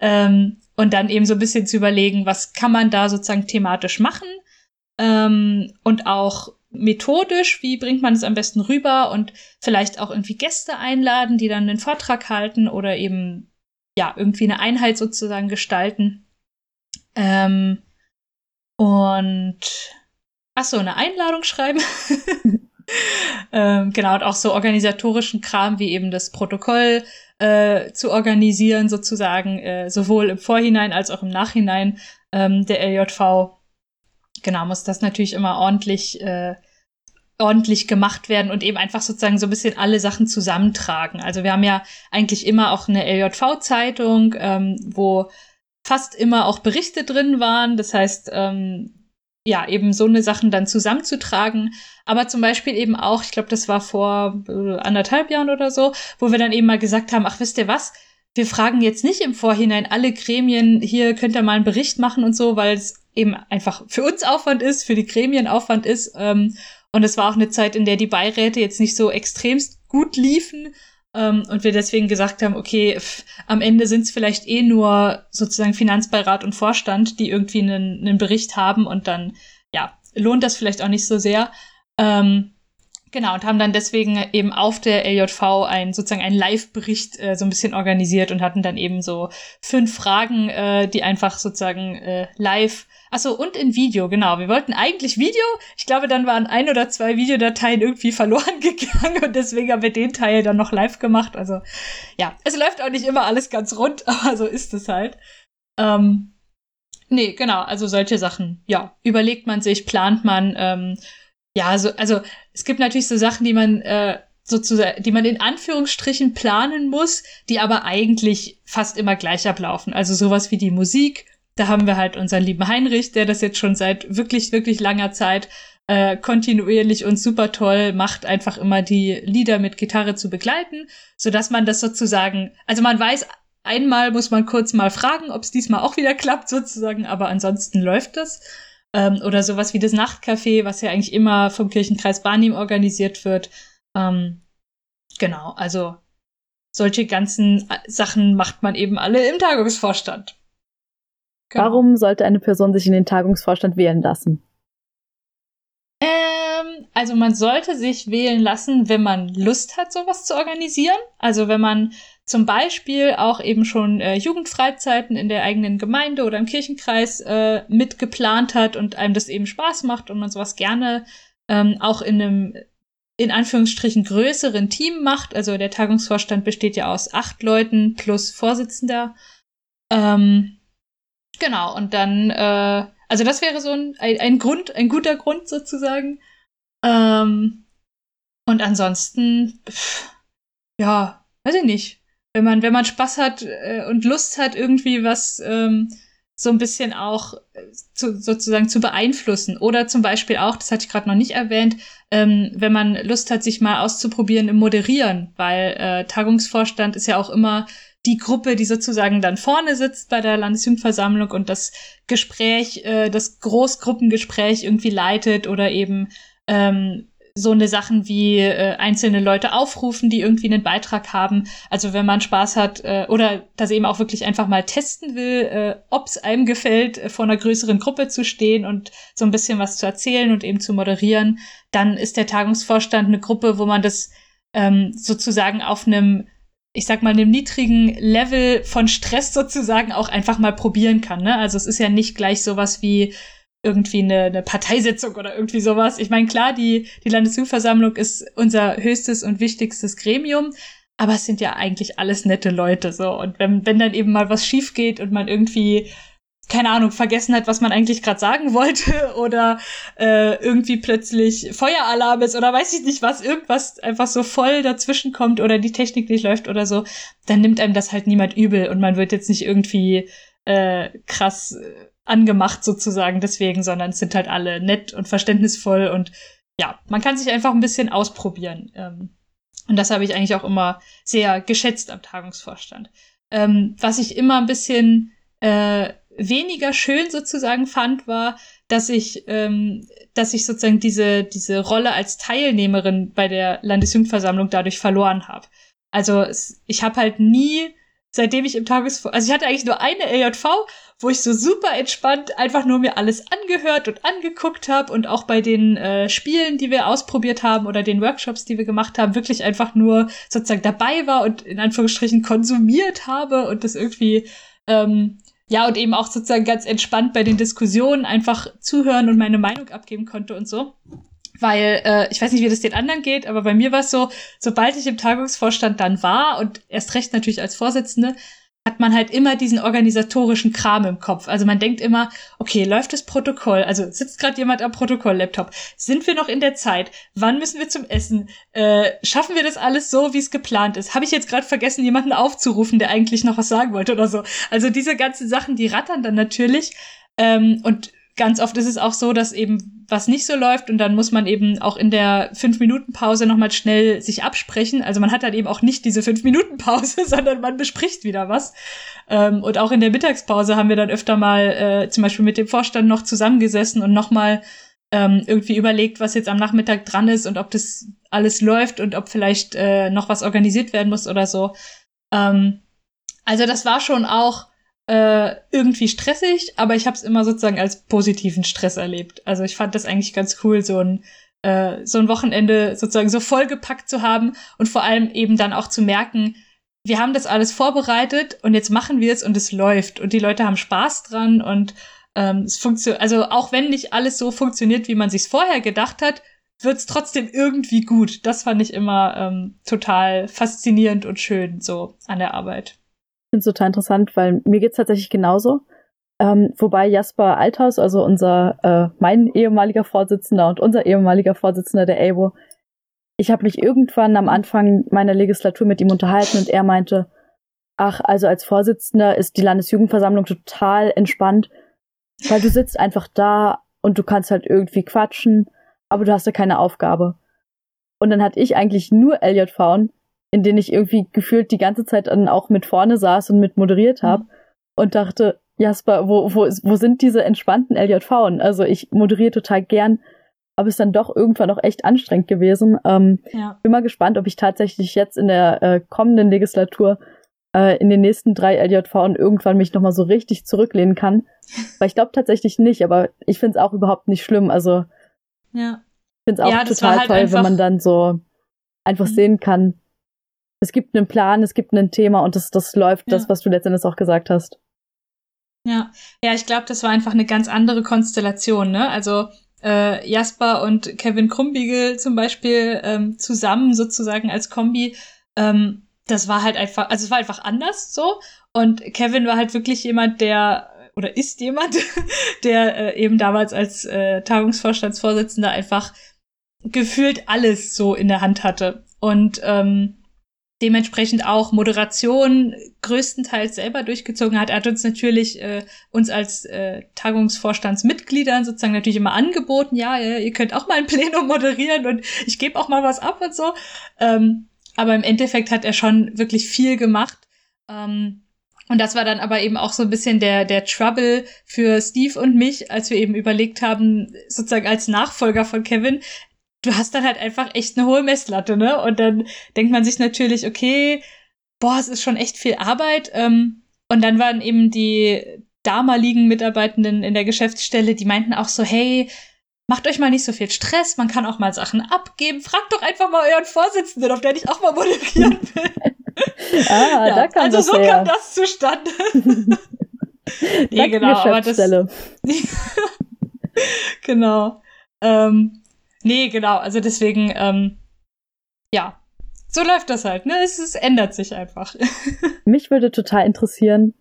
Ähm, und dann eben so ein bisschen zu überlegen, was kann man da sozusagen thematisch machen ähm, und auch methodisch, wie bringt man es am besten rüber und vielleicht auch irgendwie Gäste einladen, die dann einen Vortrag halten oder eben ja irgendwie eine Einheit sozusagen gestalten. Ähm, und ach so, eine Einladung schreiben. ähm, genau, und auch so organisatorischen Kram wie eben das Protokoll äh, zu organisieren, sozusagen, äh, sowohl im Vorhinein als auch im Nachhinein ähm, der LJV genau, muss das natürlich immer ordentlich, äh, ordentlich gemacht werden und eben einfach sozusagen so ein bisschen alle Sachen zusammentragen. Also wir haben ja eigentlich immer auch eine LJV-Zeitung, ähm, wo fast immer auch Berichte drin waren. Das heißt, ähm, ja, eben so eine Sachen dann zusammenzutragen. Aber zum Beispiel eben auch, ich glaube, das war vor äh, anderthalb Jahren oder so, wo wir dann eben mal gesagt haben, ach, wisst ihr was? Wir fragen jetzt nicht im Vorhinein alle Gremien, hier könnt ihr mal einen Bericht machen und so, weil es eben einfach für uns Aufwand ist, für die Gremien Aufwand ist. Ähm, und es war auch eine Zeit, in der die Beiräte jetzt nicht so extremst gut liefen. Ähm, und wir deswegen gesagt haben, okay, pff, am Ende sind es vielleicht eh nur sozusagen Finanzbeirat und Vorstand, die irgendwie einen, einen Bericht haben und dann, ja, lohnt das vielleicht auch nicht so sehr. Ähm, Genau, und haben dann deswegen eben auf der LJV ein sozusagen einen Live-Bericht äh, so ein bisschen organisiert und hatten dann eben so fünf Fragen, äh, die einfach sozusagen äh, live Achso, und in Video, genau. Wir wollten eigentlich Video. Ich glaube, dann waren ein oder zwei Videodateien irgendwie verloren gegangen und deswegen haben wir den Teil dann noch live gemacht. Also ja, es läuft auch nicht immer alles ganz rund, aber so ist es halt. Ähm, nee, genau, also solche Sachen. Ja, überlegt man sich, plant man. Ähm, ja, so, also es gibt natürlich so Sachen, die man äh, sozusagen, die man in Anführungsstrichen planen muss, die aber eigentlich fast immer gleich ablaufen. Also sowas wie die Musik da haben wir halt unseren lieben Heinrich, der das jetzt schon seit wirklich, wirklich langer Zeit äh, kontinuierlich und super toll macht, einfach immer die Lieder mit Gitarre zu begleiten, so dass man das sozusagen, also man weiß, einmal muss man kurz mal fragen, ob es diesmal auch wieder klappt sozusagen, aber ansonsten läuft das. Ähm, oder sowas wie das Nachtcafé, was ja eigentlich immer vom Kirchenkreis Barnim organisiert wird. Ähm, genau, also solche ganzen Sachen macht man eben alle im Tagungsvorstand. Genau. Warum sollte eine Person sich in den Tagungsvorstand wählen lassen? Ähm, also man sollte sich wählen lassen, wenn man Lust hat, sowas zu organisieren. Also wenn man zum Beispiel auch eben schon äh, Jugendfreizeiten in der eigenen Gemeinde oder im Kirchenkreis äh, mitgeplant hat und einem das eben Spaß macht und man sowas gerne ähm, auch in einem in Anführungsstrichen größeren Team macht. Also der Tagungsvorstand besteht ja aus acht Leuten plus Vorsitzender. Ähm, Genau, und dann, äh, also das wäre so ein, ein, Grund, ein guter Grund sozusagen. Ähm, und ansonsten, pff, ja, weiß ich nicht. Wenn man, wenn man Spaß hat äh, und Lust hat, irgendwie was ähm, so ein bisschen auch äh, zu, sozusagen zu beeinflussen. Oder zum Beispiel auch, das hatte ich gerade noch nicht erwähnt, ähm, wenn man Lust hat, sich mal auszuprobieren im Moderieren, weil äh, Tagungsvorstand ist ja auch immer die Gruppe, die sozusagen dann vorne sitzt bei der Landesjugendversammlung und das Gespräch, äh, das Großgruppengespräch irgendwie leitet oder eben ähm, so eine Sachen wie äh, einzelne Leute aufrufen, die irgendwie einen Beitrag haben. Also wenn man Spaß hat äh, oder das eben auch wirklich einfach mal testen will, äh, ob es einem gefällt, äh, vor einer größeren Gruppe zu stehen und so ein bisschen was zu erzählen und eben zu moderieren, dann ist der Tagungsvorstand eine Gruppe, wo man das ähm, sozusagen auf einem ich sag mal, einem niedrigen Level von Stress sozusagen auch einfach mal probieren kann. Ne? Also es ist ja nicht gleich sowas wie irgendwie eine, eine Parteisitzung oder irgendwie sowas. Ich meine, klar, die, die Landesjugendversammlung ist unser höchstes und wichtigstes Gremium, aber es sind ja eigentlich alles nette Leute so. Und wenn, wenn dann eben mal was schief geht und man irgendwie keine Ahnung, vergessen hat, was man eigentlich gerade sagen wollte oder äh, irgendwie plötzlich Feueralarm ist oder weiß ich nicht was, irgendwas einfach so voll dazwischen kommt oder die Technik nicht läuft oder so, dann nimmt einem das halt niemand übel und man wird jetzt nicht irgendwie äh, krass äh, angemacht sozusagen deswegen, sondern es sind halt alle nett und verständnisvoll und ja, man kann sich einfach ein bisschen ausprobieren. Ähm, Und das habe ich eigentlich auch immer sehr geschätzt am Tagungsvorstand. Ähm, was ich immer ein bisschen äh, weniger schön sozusagen fand, war, dass ich, ähm, dass ich sozusagen diese, diese Rolle als Teilnehmerin bei der Landesjugendversammlung dadurch verloren habe. Also es, ich habe halt nie, seitdem ich im Tagesvor, also ich hatte eigentlich nur eine LJV, wo ich so super entspannt einfach nur mir alles angehört und angeguckt habe und auch bei den äh, Spielen, die wir ausprobiert haben oder den Workshops, die wir gemacht haben, wirklich einfach nur sozusagen dabei war und in Anführungsstrichen konsumiert habe und das irgendwie ähm, ja, und eben auch sozusagen ganz entspannt bei den Diskussionen einfach zuhören und meine Meinung abgeben konnte und so. Weil, äh, ich weiß nicht, wie das den anderen geht, aber bei mir war es so, sobald ich im Tagungsvorstand dann war und erst recht natürlich als Vorsitzende, hat man halt immer diesen organisatorischen Kram im Kopf. Also man denkt immer, okay, läuft das Protokoll? Also sitzt gerade jemand am Protokoll-Laptop? Sind wir noch in der Zeit? Wann müssen wir zum Essen? Äh, schaffen wir das alles so, wie es geplant ist? Habe ich jetzt gerade vergessen, jemanden aufzurufen, der eigentlich noch was sagen wollte oder so? Also diese ganzen Sachen, die rattern dann natürlich. Ähm, und ganz oft ist es auch so, dass eben was nicht so läuft und dann muss man eben auch in der fünf Minuten Pause noch mal schnell sich absprechen. Also man hat dann eben auch nicht diese fünf Minuten Pause, sondern man bespricht wieder was. Ähm, und auch in der Mittagspause haben wir dann öfter mal äh, zum Beispiel mit dem Vorstand noch zusammengesessen und noch mal ähm, irgendwie überlegt, was jetzt am Nachmittag dran ist und ob das alles läuft und ob vielleicht äh, noch was organisiert werden muss oder so. Ähm, also das war schon auch äh, irgendwie stressig, aber ich habe es immer sozusagen als positiven Stress erlebt. Also ich fand das eigentlich ganz cool, so ein äh, so ein Wochenende sozusagen so vollgepackt zu haben und vor allem eben dann auch zu merken, wir haben das alles vorbereitet und jetzt machen wir es und es läuft und die Leute haben Spaß dran und ähm, es funktioniert, also auch wenn nicht alles so funktioniert, wie man sich vorher gedacht hat, wird es trotzdem irgendwie gut. Das fand ich immer ähm, total faszinierend und schön so an der Arbeit finde es total interessant, weil mir geht's tatsächlich genauso. Ähm, wobei Jasper Althaus, also unser, äh, mein ehemaliger Vorsitzender und unser ehemaliger Vorsitzender der ABO, ich habe mich irgendwann am Anfang meiner Legislatur mit ihm unterhalten und er meinte, ach, also als Vorsitzender ist die Landesjugendversammlung total entspannt, weil du sitzt einfach da und du kannst halt irgendwie quatschen, aber du hast ja keine Aufgabe. Und dann hatte ich eigentlich nur LJV in denen ich irgendwie gefühlt die ganze Zeit dann auch mit vorne saß und mit moderiert habe mhm. und dachte, Jasper, wo, wo, wo sind diese entspannten LJV? Also ich moderiere total gern, aber ist dann doch irgendwann auch echt anstrengend gewesen. Ähm, ja. Bin mal gespannt, ob ich tatsächlich jetzt in der äh, kommenden Legislatur äh, in den nächsten drei LJV irgendwann mich nochmal so richtig zurücklehnen kann. Weil ich glaube tatsächlich nicht, aber ich finde es auch überhaupt nicht schlimm. Also ja. ich finde es auch ja, total halt toll, wenn man dann so einfach mhm. sehen kann, es gibt einen Plan, es gibt ein Thema und das, das läuft, ja. das, was du letztendlich auch gesagt hast. Ja, ja, ich glaube, das war einfach eine ganz andere Konstellation, ne? Also äh, Jasper und Kevin Krumbiegel zum Beispiel ähm, zusammen sozusagen als Kombi, ähm, das war halt einfach, also es war einfach anders so. Und Kevin war halt wirklich jemand, der oder ist jemand, der äh, eben damals als äh, Tagungsvorstandsvorsitzender einfach gefühlt alles so in der Hand hatte. Und ähm, dementsprechend auch Moderation größtenteils selber durchgezogen hat. Er hat uns natürlich äh, uns als äh, Tagungsvorstandsmitgliedern sozusagen natürlich immer angeboten, ja, ihr könnt auch mal ein Plenum moderieren und ich gebe auch mal was ab und so. Ähm, aber im Endeffekt hat er schon wirklich viel gemacht. Ähm, und das war dann aber eben auch so ein bisschen der, der Trouble für Steve und mich, als wir eben überlegt haben, sozusagen als Nachfolger von Kevin, du hast dann halt einfach echt eine hohe Messlatte, ne? Und dann denkt man sich natürlich, okay, boah, es ist schon echt viel Arbeit. Ähm, und dann waren eben die damaligen Mitarbeitenden in der Geschäftsstelle, die meinten auch so, hey, macht euch mal nicht so viel Stress, man kann auch mal Sachen abgeben. Fragt doch einfach mal euren Vorsitzenden, auf den ich auch mal moderieren will. ah, ja, da kam also das so her. kam das zustande. nee, genau, aber das. genau. Ähm, Nee, genau. Also deswegen, ähm, ja, so läuft das halt, ne? Es, es ändert sich einfach. Mich würde total interessieren,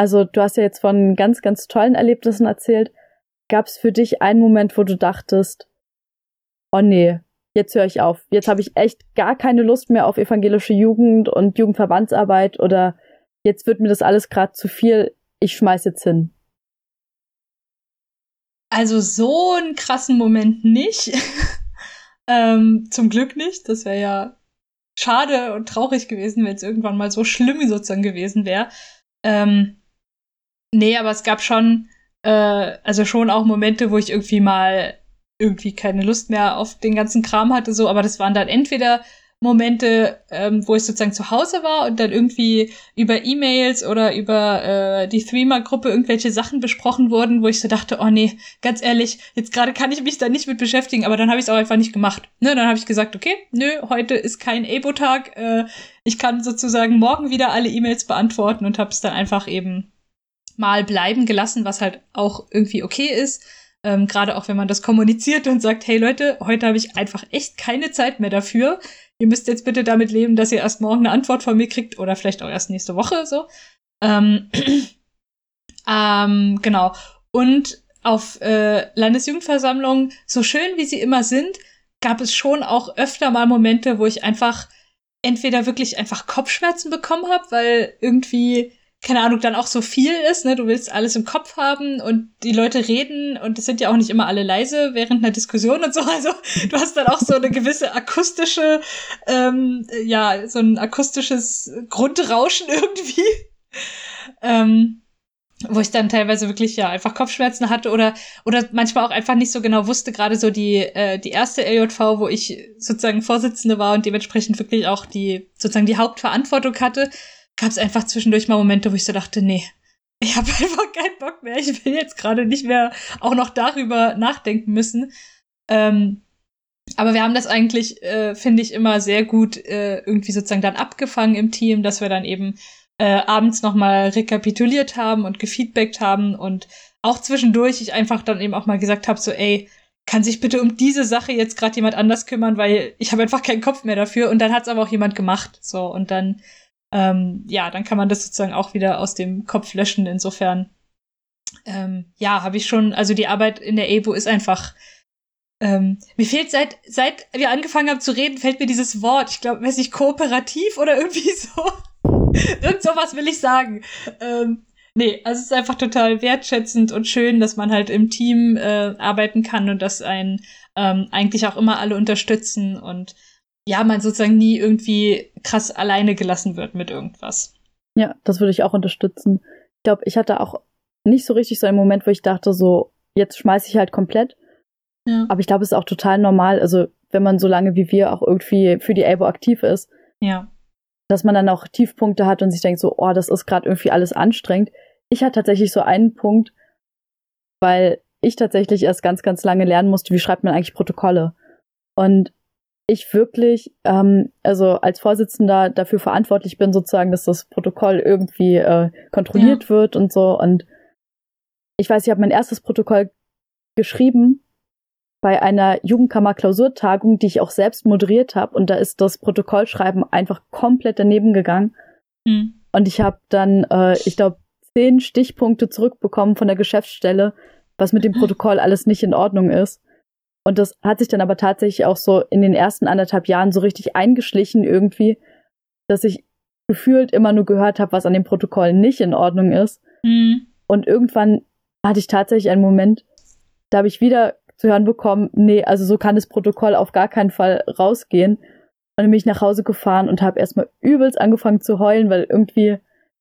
also du hast ja jetzt von ganz, ganz tollen Erlebnissen erzählt. Gab es für dich einen Moment, wo du dachtest, oh nee, jetzt höre ich auf. Jetzt habe ich echt gar keine Lust mehr auf evangelische Jugend und Jugendverbandsarbeit oder jetzt wird mir das alles gerade zu viel. Ich schmeiß jetzt hin. Also so einen krassen Moment nicht. ähm, zum Glück nicht. Das wäre ja schade und traurig gewesen, wenn es irgendwann mal so schlimm sozusagen gewesen wäre. Ähm, nee, aber es gab schon, äh, also schon auch Momente, wo ich irgendwie mal irgendwie keine Lust mehr auf den ganzen Kram hatte, so, aber das waren dann entweder Momente, ähm, wo ich sozusagen zu Hause war und dann irgendwie über E-Mails oder über äh, die Threema-Gruppe irgendwelche Sachen besprochen wurden, wo ich so dachte, oh nee, ganz ehrlich, jetzt gerade kann ich mich da nicht mit beschäftigen, aber dann habe ich es auch einfach nicht gemacht. Ne, dann habe ich gesagt, okay, nö, heute ist kein Ebo-Tag, äh, ich kann sozusagen morgen wieder alle E-Mails beantworten und habe es dann einfach eben mal bleiben gelassen, was halt auch irgendwie okay ist. Ähm, Gerade auch wenn man das kommuniziert und sagt, hey Leute, heute habe ich einfach echt keine Zeit mehr dafür ihr müsst jetzt bitte damit leben, dass ihr erst morgen eine Antwort von mir kriegt oder vielleicht auch erst nächste Woche so. Ähm, ähm, genau. Und auf äh, Landesjugendversammlungen, so schön wie sie immer sind, gab es schon auch öfter mal Momente, wo ich einfach entweder wirklich einfach Kopfschmerzen bekommen habe, weil irgendwie keine Ahnung, dann auch so viel ist, ne? Du willst alles im Kopf haben und die Leute reden und es sind ja auch nicht immer alle leise während einer Diskussion und so. Also du hast dann auch so eine gewisse akustische, ähm, ja, so ein akustisches Grundrauschen irgendwie. ähm, wo ich dann teilweise wirklich ja einfach Kopfschmerzen hatte oder oder manchmal auch einfach nicht so genau wusste gerade so die äh, die erste LJV wo ich sozusagen Vorsitzende war und dementsprechend wirklich auch die sozusagen die Hauptverantwortung hatte gab es einfach zwischendurch mal Momente, wo ich so dachte, nee, ich habe einfach keinen Bock mehr. Ich will jetzt gerade nicht mehr auch noch darüber nachdenken müssen. Ähm, aber wir haben das eigentlich, äh, finde ich, immer sehr gut äh, irgendwie sozusagen dann abgefangen im Team, dass wir dann eben äh, abends nochmal rekapituliert haben und gefeedbackt haben und auch zwischendurch ich einfach dann eben auch mal gesagt habe, so, ey, kann sich bitte um diese Sache jetzt gerade jemand anders kümmern, weil ich habe einfach keinen Kopf mehr dafür. Und dann hat es aber auch jemand gemacht. So, und dann ähm, ja, dann kann man das sozusagen auch wieder aus dem Kopf löschen. Insofern, ähm, ja, habe ich schon, also die Arbeit in der EBO ist einfach, ähm, mir fehlt seit, seit wir angefangen haben zu reden, fällt mir dieses Wort, ich glaube, weiß nicht, kooperativ oder irgendwie so. Irgend sowas will ich sagen. Ähm, nee, also es ist einfach total wertschätzend und schön, dass man halt im Team äh, arbeiten kann und dass einen ähm, eigentlich auch immer alle unterstützen und ja, man sozusagen nie irgendwie krass alleine gelassen wird mit irgendwas. Ja, das würde ich auch unterstützen. Ich glaube, ich hatte auch nicht so richtig so einen Moment, wo ich dachte, so, jetzt schmeiße ich halt komplett. Ja. Aber ich glaube, es ist auch total normal, also wenn man so lange wie wir auch irgendwie für die Abo aktiv ist, ja. dass man dann auch Tiefpunkte hat und sich denkt so, oh, das ist gerade irgendwie alles anstrengend. Ich hatte tatsächlich so einen Punkt, weil ich tatsächlich erst ganz, ganz lange lernen musste, wie schreibt man eigentlich Protokolle. Und ich wirklich, ähm, also als Vorsitzender dafür verantwortlich bin, sozusagen, dass das Protokoll irgendwie äh, kontrolliert ja. wird und so. Und ich weiß, ich habe mein erstes Protokoll geschrieben bei einer Jugendkammer-Klausurtagung, die ich auch selbst moderiert habe. Und da ist das Protokollschreiben einfach komplett daneben gegangen. Mhm. Und ich habe dann, äh, ich glaube, zehn Stichpunkte zurückbekommen von der Geschäftsstelle, was mit dem Protokoll alles nicht in Ordnung ist. Und das hat sich dann aber tatsächlich auch so in den ersten anderthalb Jahren so richtig eingeschlichen irgendwie, dass ich gefühlt immer nur gehört habe, was an dem Protokoll nicht in Ordnung ist. Mhm. Und irgendwann hatte ich tatsächlich einen Moment, da habe ich wieder zu hören bekommen, nee, also so kann das Protokoll auf gar keinen Fall rausgehen. Und dann bin ich nach Hause gefahren und habe erstmal übelst angefangen zu heulen, weil irgendwie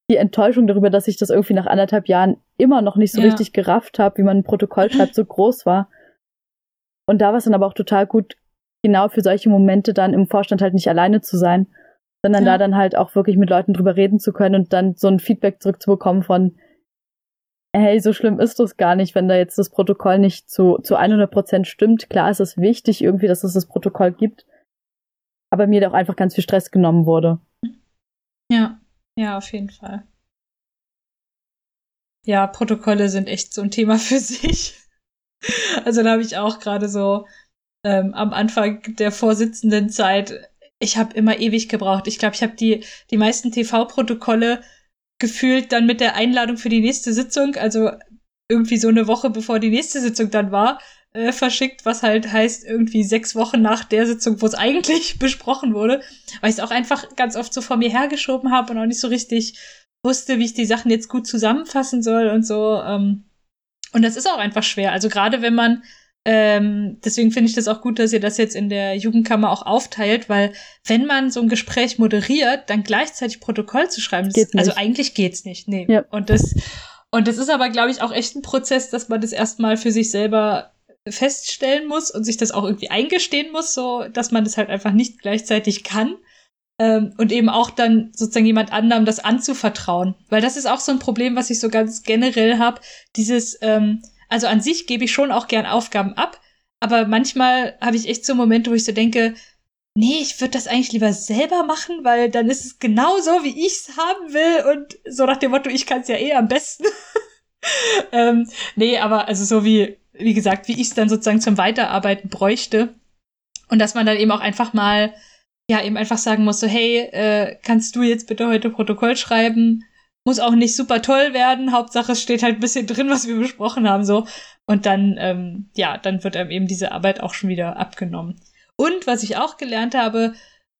die Enttäuschung darüber, dass ich das irgendwie nach anderthalb Jahren immer noch nicht so ja. richtig gerafft habe, wie man ein Protokoll schreibt, so groß war. Und da war es dann aber auch total gut, genau für solche Momente dann im Vorstand halt nicht alleine zu sein, sondern ja. da dann halt auch wirklich mit Leuten drüber reden zu können und dann so ein Feedback zurückzubekommen von, hey, so schlimm ist das gar nicht, wenn da jetzt das Protokoll nicht zu, zu 100 Prozent stimmt. Klar ist es wichtig irgendwie, dass es das Protokoll gibt, aber mir da auch einfach ganz viel Stress genommen wurde. Ja, ja, auf jeden Fall. Ja, Protokolle sind echt so ein Thema für sich. Also da habe ich auch gerade so ähm, am Anfang der Vorsitzendenzeit, ich habe immer ewig gebraucht. Ich glaube, ich habe die, die meisten TV-Protokolle gefühlt dann mit der Einladung für die nächste Sitzung, also irgendwie so eine Woche bevor die nächste Sitzung dann war, äh, verschickt, was halt heißt irgendwie sechs Wochen nach der Sitzung, wo es eigentlich besprochen wurde, weil ich es auch einfach ganz oft so vor mir hergeschoben habe und auch nicht so richtig wusste, wie ich die Sachen jetzt gut zusammenfassen soll und so. Ähm, und das ist auch einfach schwer. Also gerade wenn man ähm, deswegen finde ich das auch gut, dass ihr das jetzt in der Jugendkammer auch aufteilt, weil wenn man so ein Gespräch moderiert, dann gleichzeitig Protokoll zu schreiben, das, also eigentlich geht's nicht. Nee. Ja. Und das und das ist aber, glaube ich, auch echt ein Prozess, dass man das erstmal für sich selber feststellen muss und sich das auch irgendwie eingestehen muss, so dass man das halt einfach nicht gleichzeitig kann. Ähm, und eben auch dann sozusagen jemand anderem das anzuvertrauen. Weil das ist auch so ein Problem, was ich so ganz generell habe. Dieses, ähm, also an sich gebe ich schon auch gern Aufgaben ab, aber manchmal habe ich echt so Momente, wo ich so denke, nee, ich würde das eigentlich lieber selber machen, weil dann ist es genau so, wie ich es haben will und so nach dem Motto, ich kann es ja eh am besten. ähm, nee, aber also so wie, wie gesagt, wie ich es dann sozusagen zum Weiterarbeiten bräuchte. Und dass man dann eben auch einfach mal, ja, eben einfach sagen muss, so, hey, äh, kannst du jetzt bitte heute Protokoll schreiben? Muss auch nicht super toll werden. Hauptsache, es steht halt ein bisschen drin, was wir besprochen haben, so. Und dann, ähm, ja, dann wird einem eben diese Arbeit auch schon wieder abgenommen. Und was ich auch gelernt habe,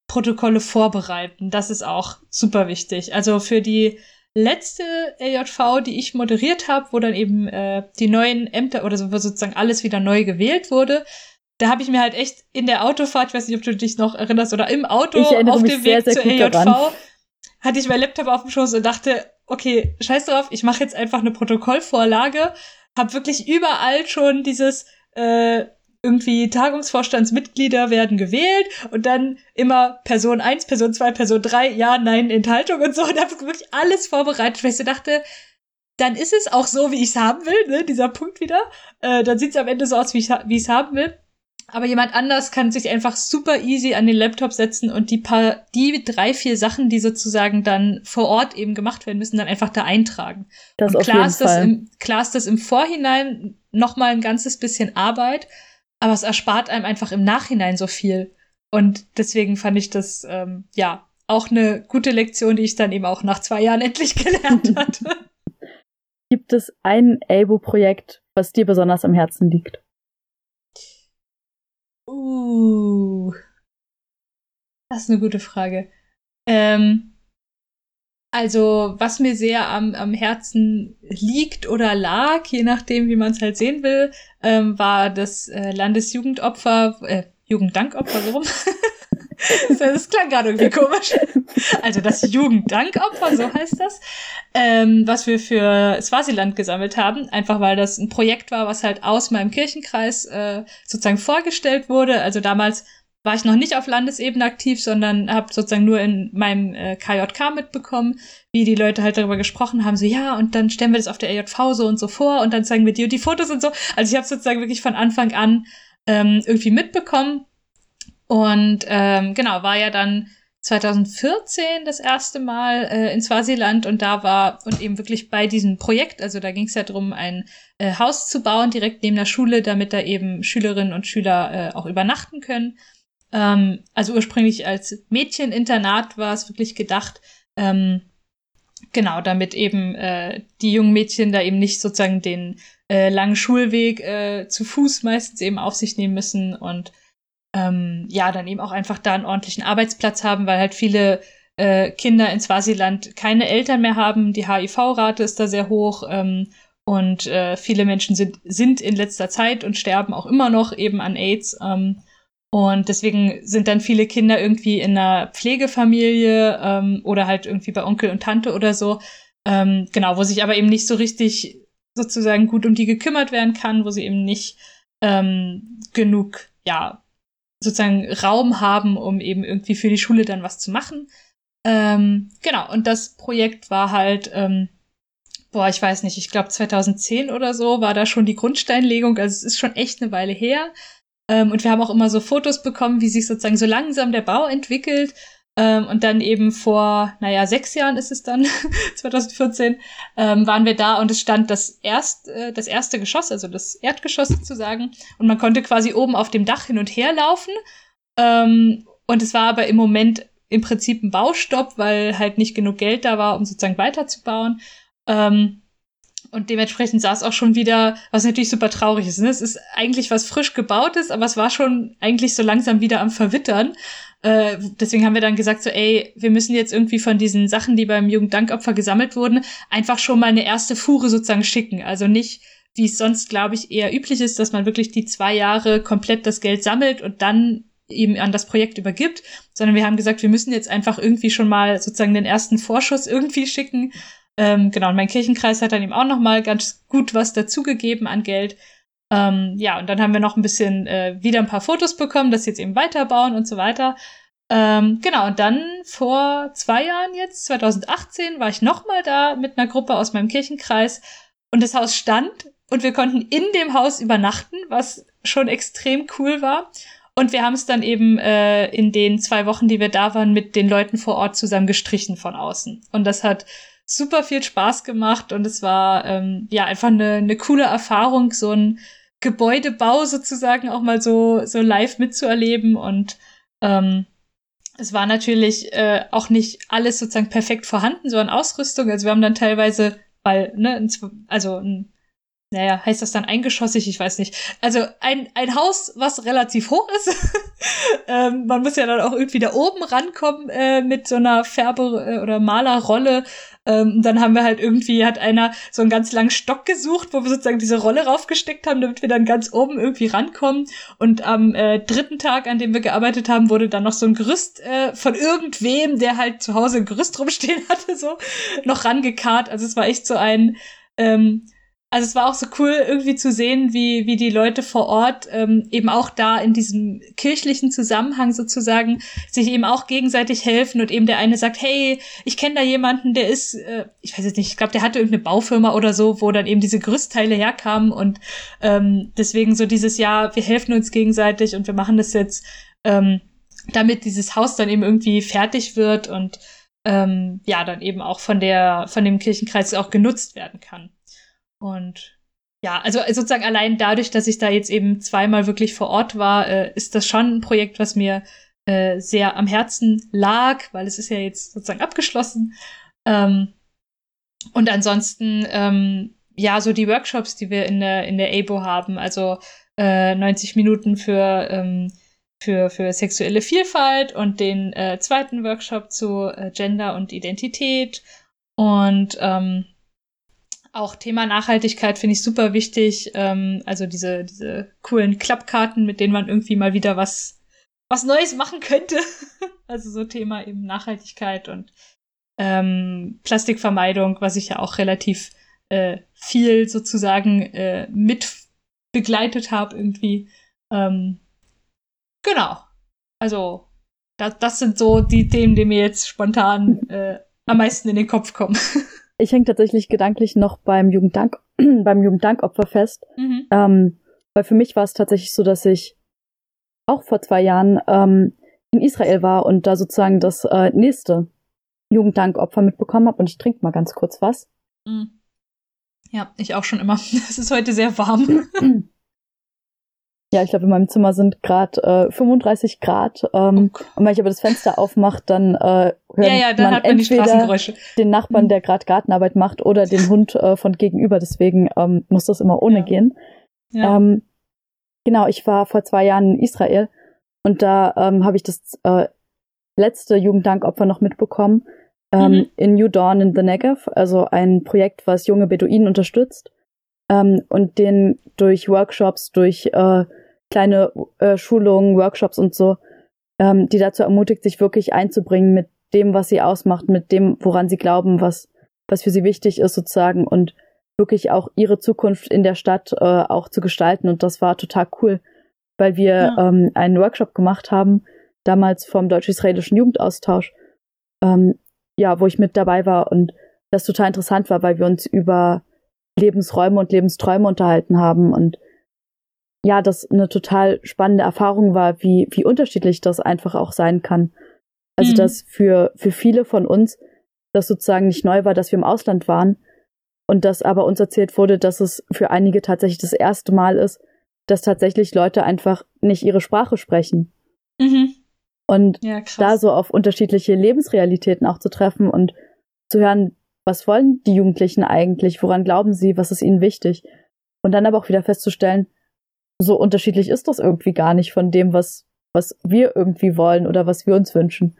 Protokolle vorbereiten. Das ist auch super wichtig. Also für die letzte AJV, die ich moderiert habe, wo dann eben äh, die neuen Ämter oder so, sozusagen alles wieder neu gewählt wurde, da habe ich mir halt echt in der Autofahrt, ich weiß nicht, ob du dich noch erinnerst, oder im Auto auf dem Weg sehr, sehr zur AJV, daran. hatte ich mein Laptop auf dem Schoß und dachte, okay, scheiß drauf, ich mache jetzt einfach eine Protokollvorlage, habe wirklich überall schon dieses äh, irgendwie Tagungsvorstandsmitglieder werden gewählt und dann immer Person 1, Person 2, Person 3, ja, nein, Enthaltung und so. Und habe wirklich alles vorbereitet, weil ich so dachte, dann ist es auch so, wie ich es haben will, ne, dieser Punkt wieder. Äh, dann sieht es am Ende so aus, wie ich es haben will. Aber jemand anders kann sich einfach super easy an den Laptop setzen und die paar, die drei, vier Sachen, die sozusagen dann vor Ort eben gemacht werden müssen, dann einfach da eintragen. Das und klar, ist das im, klar ist das im Vorhinein noch mal ein ganzes bisschen Arbeit, aber es erspart einem einfach im Nachhinein so viel. Und deswegen fand ich das, ähm, ja, auch eine gute Lektion, die ich dann eben auch nach zwei Jahren endlich gelernt hatte. Gibt es ein ABO-Projekt, was dir besonders am Herzen liegt? Uh, das ist eine gute Frage. Ähm, also, was mir sehr am, am Herzen liegt oder lag, je nachdem, wie man es halt sehen will, ähm, war das äh, Landesjugendopfer, äh, Jugenddankopfer, so rum. das klang gerade irgendwie komisch. Also das Jugenddankopfer, so heißt das, ähm, was wir für Swasiland gesammelt haben, einfach weil das ein Projekt war, was halt aus meinem Kirchenkreis äh, sozusagen vorgestellt wurde. Also damals war ich noch nicht auf Landesebene aktiv, sondern habe sozusagen nur in meinem äh, KJK mitbekommen, wie die Leute halt darüber gesprochen haben, so ja, und dann stellen wir das auf der EJV so und so vor und dann zeigen wir und die Fotos und so. Also ich habe sozusagen wirklich von Anfang an ähm, irgendwie mitbekommen. Und ähm, genau, war ja dann 2014 das erste Mal äh, in Swasiland und da war und eben wirklich bei diesem Projekt, also da ging es ja darum, ein äh, Haus zu bauen direkt neben der Schule, damit da eben Schülerinnen und Schüler äh, auch übernachten können. Ähm, also ursprünglich als Mädcheninternat war es wirklich gedacht. Ähm, genau, damit eben äh, die jungen Mädchen da eben nicht sozusagen den äh, langen Schulweg äh, zu Fuß meistens eben auf sich nehmen müssen und ähm, ja, dann eben auch einfach da einen ordentlichen Arbeitsplatz haben, weil halt viele äh, Kinder in Swasiland keine Eltern mehr haben. Die HIV-Rate ist da sehr hoch ähm, und äh, viele Menschen sind, sind in letzter Zeit und sterben auch immer noch eben an AIDS. Ähm, und deswegen sind dann viele Kinder irgendwie in einer Pflegefamilie ähm, oder halt irgendwie bei Onkel und Tante oder so. Ähm, genau, wo sich aber eben nicht so richtig sozusagen gut um die gekümmert werden kann, wo sie eben nicht ähm, genug, ja, sozusagen Raum haben, um eben irgendwie für die Schule dann was zu machen. Ähm, genau, und das Projekt war halt, ähm, boah, ich weiß nicht, ich glaube 2010 oder so war da schon die Grundsteinlegung, also es ist schon echt eine Weile her. Ähm, und wir haben auch immer so Fotos bekommen, wie sich sozusagen so langsam der Bau entwickelt. Ähm, und dann eben vor, naja, sechs Jahren ist es dann, 2014, ähm, waren wir da und es stand das, erst, äh, das erste Geschoss, also das Erdgeschoss sozusagen. Und man konnte quasi oben auf dem Dach hin und her laufen. Ähm, und es war aber im Moment im Prinzip ein Baustopp, weil halt nicht genug Geld da war, um sozusagen weiterzubauen. Ähm, und dementsprechend es auch schon wieder, was natürlich super traurig ist. Ne? Es ist eigentlich was frisch gebautes, aber es war schon eigentlich so langsam wieder am Verwittern. Äh, deswegen haben wir dann gesagt, so, ey, wir müssen jetzt irgendwie von diesen Sachen, die beim Jugenddankopfer gesammelt wurden, einfach schon mal eine erste Fuhre sozusagen schicken. Also nicht wie es sonst, glaube ich, eher üblich ist, dass man wirklich die zwei Jahre komplett das Geld sammelt und dann eben an das Projekt übergibt, sondern wir haben gesagt, wir müssen jetzt einfach irgendwie schon mal sozusagen den ersten Vorschuss irgendwie schicken. Ähm, genau, und mein Kirchenkreis hat dann eben auch noch mal ganz gut was dazugegeben an Geld. Ähm, ja, und dann haben wir noch ein bisschen äh, wieder ein paar Fotos bekommen, das jetzt eben weiterbauen und so weiter. Ähm, genau, und dann vor zwei Jahren jetzt, 2018, war ich noch mal da mit einer Gruppe aus meinem Kirchenkreis und das Haus stand und wir konnten in dem Haus übernachten, was schon extrem cool war. Und wir haben es dann eben äh, in den zwei Wochen, die wir da waren, mit den Leuten vor Ort zusammen gestrichen von außen. Und das hat super viel Spaß gemacht und es war ähm, ja einfach eine, eine coole Erfahrung, so ein Gebäudebau sozusagen auch mal so, so live mitzuerleben. Und ähm, es war natürlich äh, auch nicht alles sozusagen perfekt vorhanden, so an Ausrüstung. Also wir haben dann teilweise, weil, ne, also ein naja, heißt das dann eingeschossig? Ich weiß nicht. Also ein, ein Haus, was relativ hoch ist. ähm, man muss ja dann auch irgendwie da oben rankommen äh, mit so einer Färbe- äh, oder Malerrolle. Ähm, dann haben wir halt irgendwie, hat einer so einen ganz langen Stock gesucht, wo wir sozusagen diese Rolle raufgesteckt haben, damit wir dann ganz oben irgendwie rankommen. Und am äh, dritten Tag, an dem wir gearbeitet haben, wurde dann noch so ein Gerüst äh, von irgendwem, der halt zu Hause ein Gerüst rumstehen hatte, so noch rangekarrt. Also es war echt so ein ähm, also es war auch so cool, irgendwie zu sehen, wie, wie die Leute vor Ort ähm, eben auch da in diesem kirchlichen Zusammenhang sozusagen sich eben auch gegenseitig helfen und eben der eine sagt, hey, ich kenne da jemanden, der ist, äh, ich weiß jetzt nicht, ich glaube, der hatte irgendeine Baufirma oder so, wo dann eben diese Gerüstteile herkamen und ähm, deswegen so dieses Jahr, wir helfen uns gegenseitig und wir machen das jetzt, ähm, damit dieses Haus dann eben irgendwie fertig wird und ähm, ja, dann eben auch von der, von dem Kirchenkreis auch genutzt werden kann. Und ja, also sozusagen allein dadurch, dass ich da jetzt eben zweimal wirklich vor Ort war, äh, ist das schon ein Projekt, was mir äh, sehr am Herzen lag, weil es ist ja jetzt sozusagen abgeschlossen. Ähm, und ansonsten, ähm, ja, so die Workshops, die wir in der, in der ABO haben, also äh, 90 Minuten für, ähm, für, für sexuelle Vielfalt und den äh, zweiten Workshop zu äh, Gender und Identität und ähm, auch Thema Nachhaltigkeit finde ich super wichtig. Ähm, also diese, diese coolen Klappkarten, mit denen man irgendwie mal wieder was, was Neues machen könnte. also so Thema eben Nachhaltigkeit und ähm, Plastikvermeidung, was ich ja auch relativ äh, viel sozusagen äh, mit begleitet habe irgendwie. Ähm, genau. Also das, das sind so die Themen, die mir jetzt spontan äh, am meisten in den Kopf kommen. Ich hänge tatsächlich gedanklich noch beim Jugenddank, beim Jugenddankopferfest. Mhm. Ähm, weil für mich war es tatsächlich so, dass ich auch vor zwei Jahren ähm, in Israel war und da sozusagen das äh, nächste Jugenddankopfer mitbekommen habe. Und ich trinke mal ganz kurz was. Mhm. Ja, ich auch schon immer. Es ist heute sehr warm. Ja, ich glaube, in meinem Zimmer sind gerade äh, 35 Grad. Ähm, oh. Und wenn ich aber das Fenster aufmache, dann äh, hört ja, ja, dann man entweder man den Nachbarn, mhm. der gerade Gartenarbeit macht, oder den Hund äh, von gegenüber. Deswegen ähm, muss das immer ohne ja. gehen. Ja. Ähm, genau, ich war vor zwei Jahren in Israel und da ähm, habe ich das äh, letzte Jugenddankopfer noch mitbekommen. Ähm, mhm. In New Dawn in the Negev, also ein Projekt, was junge Beduinen unterstützt ähm, und den durch Workshops, durch äh, kleine äh, Schulungen, Workshops und so, ähm, die dazu ermutigt, sich wirklich einzubringen mit dem, was sie ausmacht, mit dem, woran sie glauben, was, was für sie wichtig ist sozusagen und wirklich auch ihre Zukunft in der Stadt äh, auch zu gestalten. Und das war total cool, weil wir ja. ähm, einen Workshop gemacht haben, damals vom deutsch-israelischen Jugendaustausch, ähm, ja, wo ich mit dabei war und das total interessant war, weil wir uns über Lebensräume und Lebensträume unterhalten haben und ja, das eine total spannende Erfahrung war, wie, wie unterschiedlich das einfach auch sein kann. Also, mhm. dass für, für viele von uns das sozusagen nicht neu war, dass wir im Ausland waren und dass aber uns erzählt wurde, dass es für einige tatsächlich das erste Mal ist, dass tatsächlich Leute einfach nicht ihre Sprache sprechen. Mhm. Und ja, da so auf unterschiedliche Lebensrealitäten auch zu treffen und zu hören, was wollen die Jugendlichen eigentlich, woran glauben sie, was ist ihnen wichtig? Und dann aber auch wieder festzustellen, so unterschiedlich ist das irgendwie gar nicht von dem, was, was wir irgendwie wollen oder was wir uns wünschen.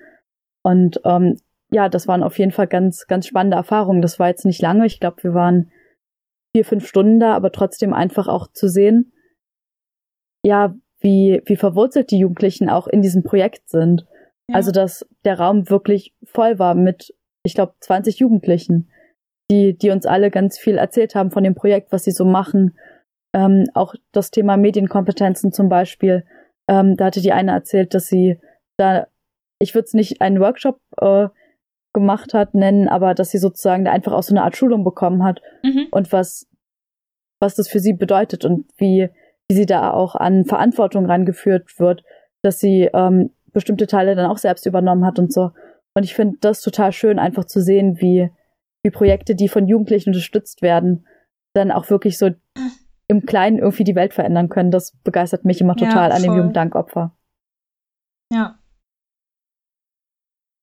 Und ähm, ja, das waren auf jeden Fall ganz, ganz spannende Erfahrungen. Das war jetzt nicht lange. Ich glaube, wir waren vier, fünf Stunden da, aber trotzdem einfach auch zu sehen, ja, wie, wie verwurzelt die Jugendlichen auch in diesem Projekt sind. Ja. Also, dass der Raum wirklich voll war mit, ich glaube, 20 Jugendlichen, die, die uns alle ganz viel erzählt haben von dem Projekt, was sie so machen. Ähm, auch das Thema Medienkompetenzen zum Beispiel. Ähm, da hatte die eine erzählt, dass sie da, ich würde es nicht einen Workshop äh, gemacht hat, nennen, aber dass sie sozusagen da einfach auch so eine Art Schulung bekommen hat mhm. und was, was das für sie bedeutet und wie, wie sie da auch an Verantwortung rangeführt wird, dass sie ähm, bestimmte Teile dann auch selbst übernommen hat und so. Und ich finde das total schön, einfach zu sehen, wie, wie Projekte, die von Jugendlichen unterstützt werden, dann auch wirklich so im Kleinen irgendwie die Welt verändern können. Das begeistert mich immer total ja, an dem Jugenddankopfer. Ja,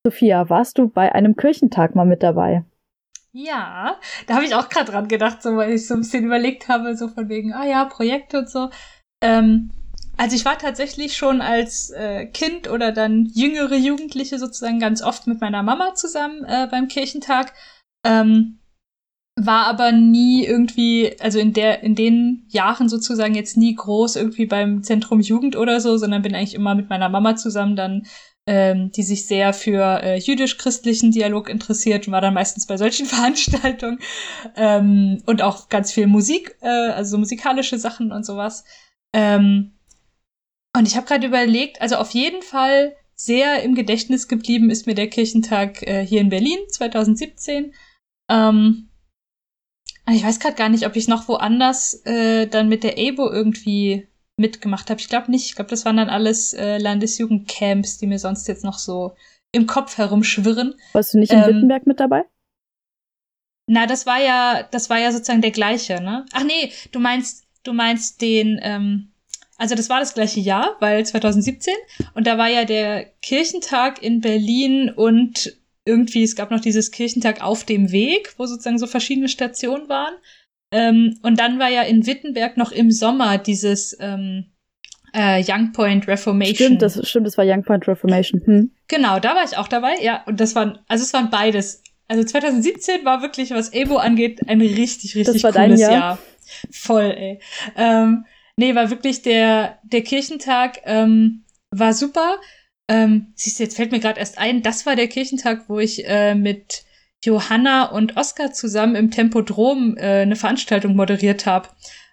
Sophia, warst du bei einem Kirchentag mal mit dabei? Ja, da habe ich auch gerade dran gedacht, so weil ich so ein bisschen überlegt habe, so von wegen, ah ja, Projekte und so. Ähm, also ich war tatsächlich schon als äh, Kind oder dann jüngere Jugendliche sozusagen ganz oft mit meiner Mama zusammen äh, beim Kirchentag. Ähm, war aber nie irgendwie, also in der, in den Jahren sozusagen jetzt nie groß irgendwie beim Zentrum Jugend oder so, sondern bin eigentlich immer mit meiner Mama zusammen dann ähm, die sich sehr für äh, jüdisch-christlichen Dialog interessiert und war dann meistens bei solchen Veranstaltungen ähm, und auch ganz viel Musik, äh, also musikalische Sachen und sowas. Ähm, und ich habe gerade überlegt, also auf jeden Fall sehr im Gedächtnis geblieben ist mir der Kirchentag äh, hier in Berlin 2017. Ähm, ich weiß gerade gar nicht, ob ich noch woanders äh, dann mit der EBO irgendwie mitgemacht habe. Ich glaube nicht. Ich glaube, das waren dann alles äh, Landesjugendcamps, die mir sonst jetzt noch so im Kopf herumschwirren. Warst du nicht in ähm, Wittenberg mit dabei? Na, das war ja, das war ja sozusagen der gleiche, ne? Ach nee, du meinst, du meinst den, ähm, also das war das gleiche Jahr, weil 2017 und da war ja der Kirchentag in Berlin und irgendwie, es gab noch dieses Kirchentag auf dem Weg, wo sozusagen so verschiedene Stationen waren. Ähm, und dann war ja in Wittenberg noch im Sommer dieses ähm, äh, Young Point Reformation. Stimmt, das stimmt, das war Young Point Reformation. Hm. Genau, da war ich auch dabei, ja. Und das waren, also es waren beides. Also 2017 war wirklich, was Ebo angeht, ein richtig, richtig das cooles Jahr. Jahr. Voll, ey. Ähm, nee, war wirklich der, der Kirchentag ähm, war super. Ähm, siehst du, jetzt fällt mir gerade erst ein, das war der Kirchentag, wo ich äh, mit Johanna und Oskar zusammen im Tempodrom äh, eine Veranstaltung moderiert habe.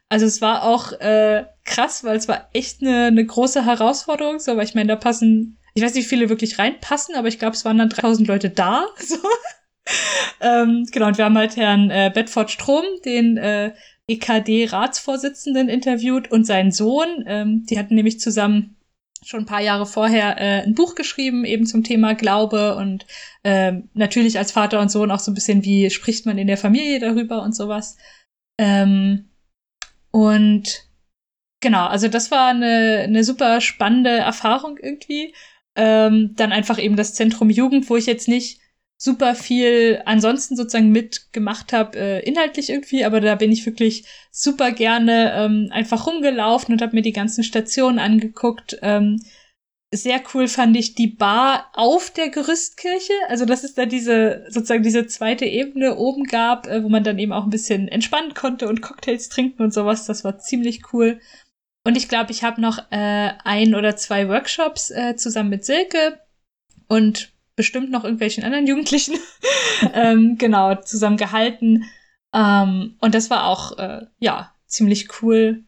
Also es war auch äh, krass, weil es war echt eine, eine große Herausforderung. So, weil ich meine, da passen, ich weiß nicht, wie viele wirklich reinpassen, aber ich glaube, es waren dann 3000 Leute da. So. ähm, genau, und wir haben halt Herrn äh, Bedford Strom, den äh, EKD-Ratsvorsitzenden, interviewt und seinen Sohn. Ähm, die hatten nämlich zusammen schon ein paar Jahre vorher äh, ein Buch geschrieben, eben zum Thema Glaube und äh, natürlich als Vater und Sohn auch so ein bisschen, wie spricht man in der Familie darüber und sowas. Ähm, und genau, also das war eine, eine super spannende Erfahrung irgendwie. Ähm, dann einfach eben das Zentrum Jugend, wo ich jetzt nicht super viel ansonsten sozusagen mitgemacht habe, äh, inhaltlich irgendwie, aber da bin ich wirklich super gerne ähm, einfach rumgelaufen und habe mir die ganzen Stationen angeguckt. Ähm, sehr cool fand ich die Bar auf der Gerüstkirche. Also, dass es da diese, sozusagen diese zweite Ebene oben gab, äh, wo man dann eben auch ein bisschen entspannen konnte und Cocktails trinken und sowas. Das war ziemlich cool. Und ich glaube, ich habe noch äh, ein oder zwei Workshops äh, zusammen mit Silke und bestimmt noch irgendwelchen anderen Jugendlichen, ähm, genau, zusammen gehalten. Ähm, und das war auch, äh, ja, ziemlich cool.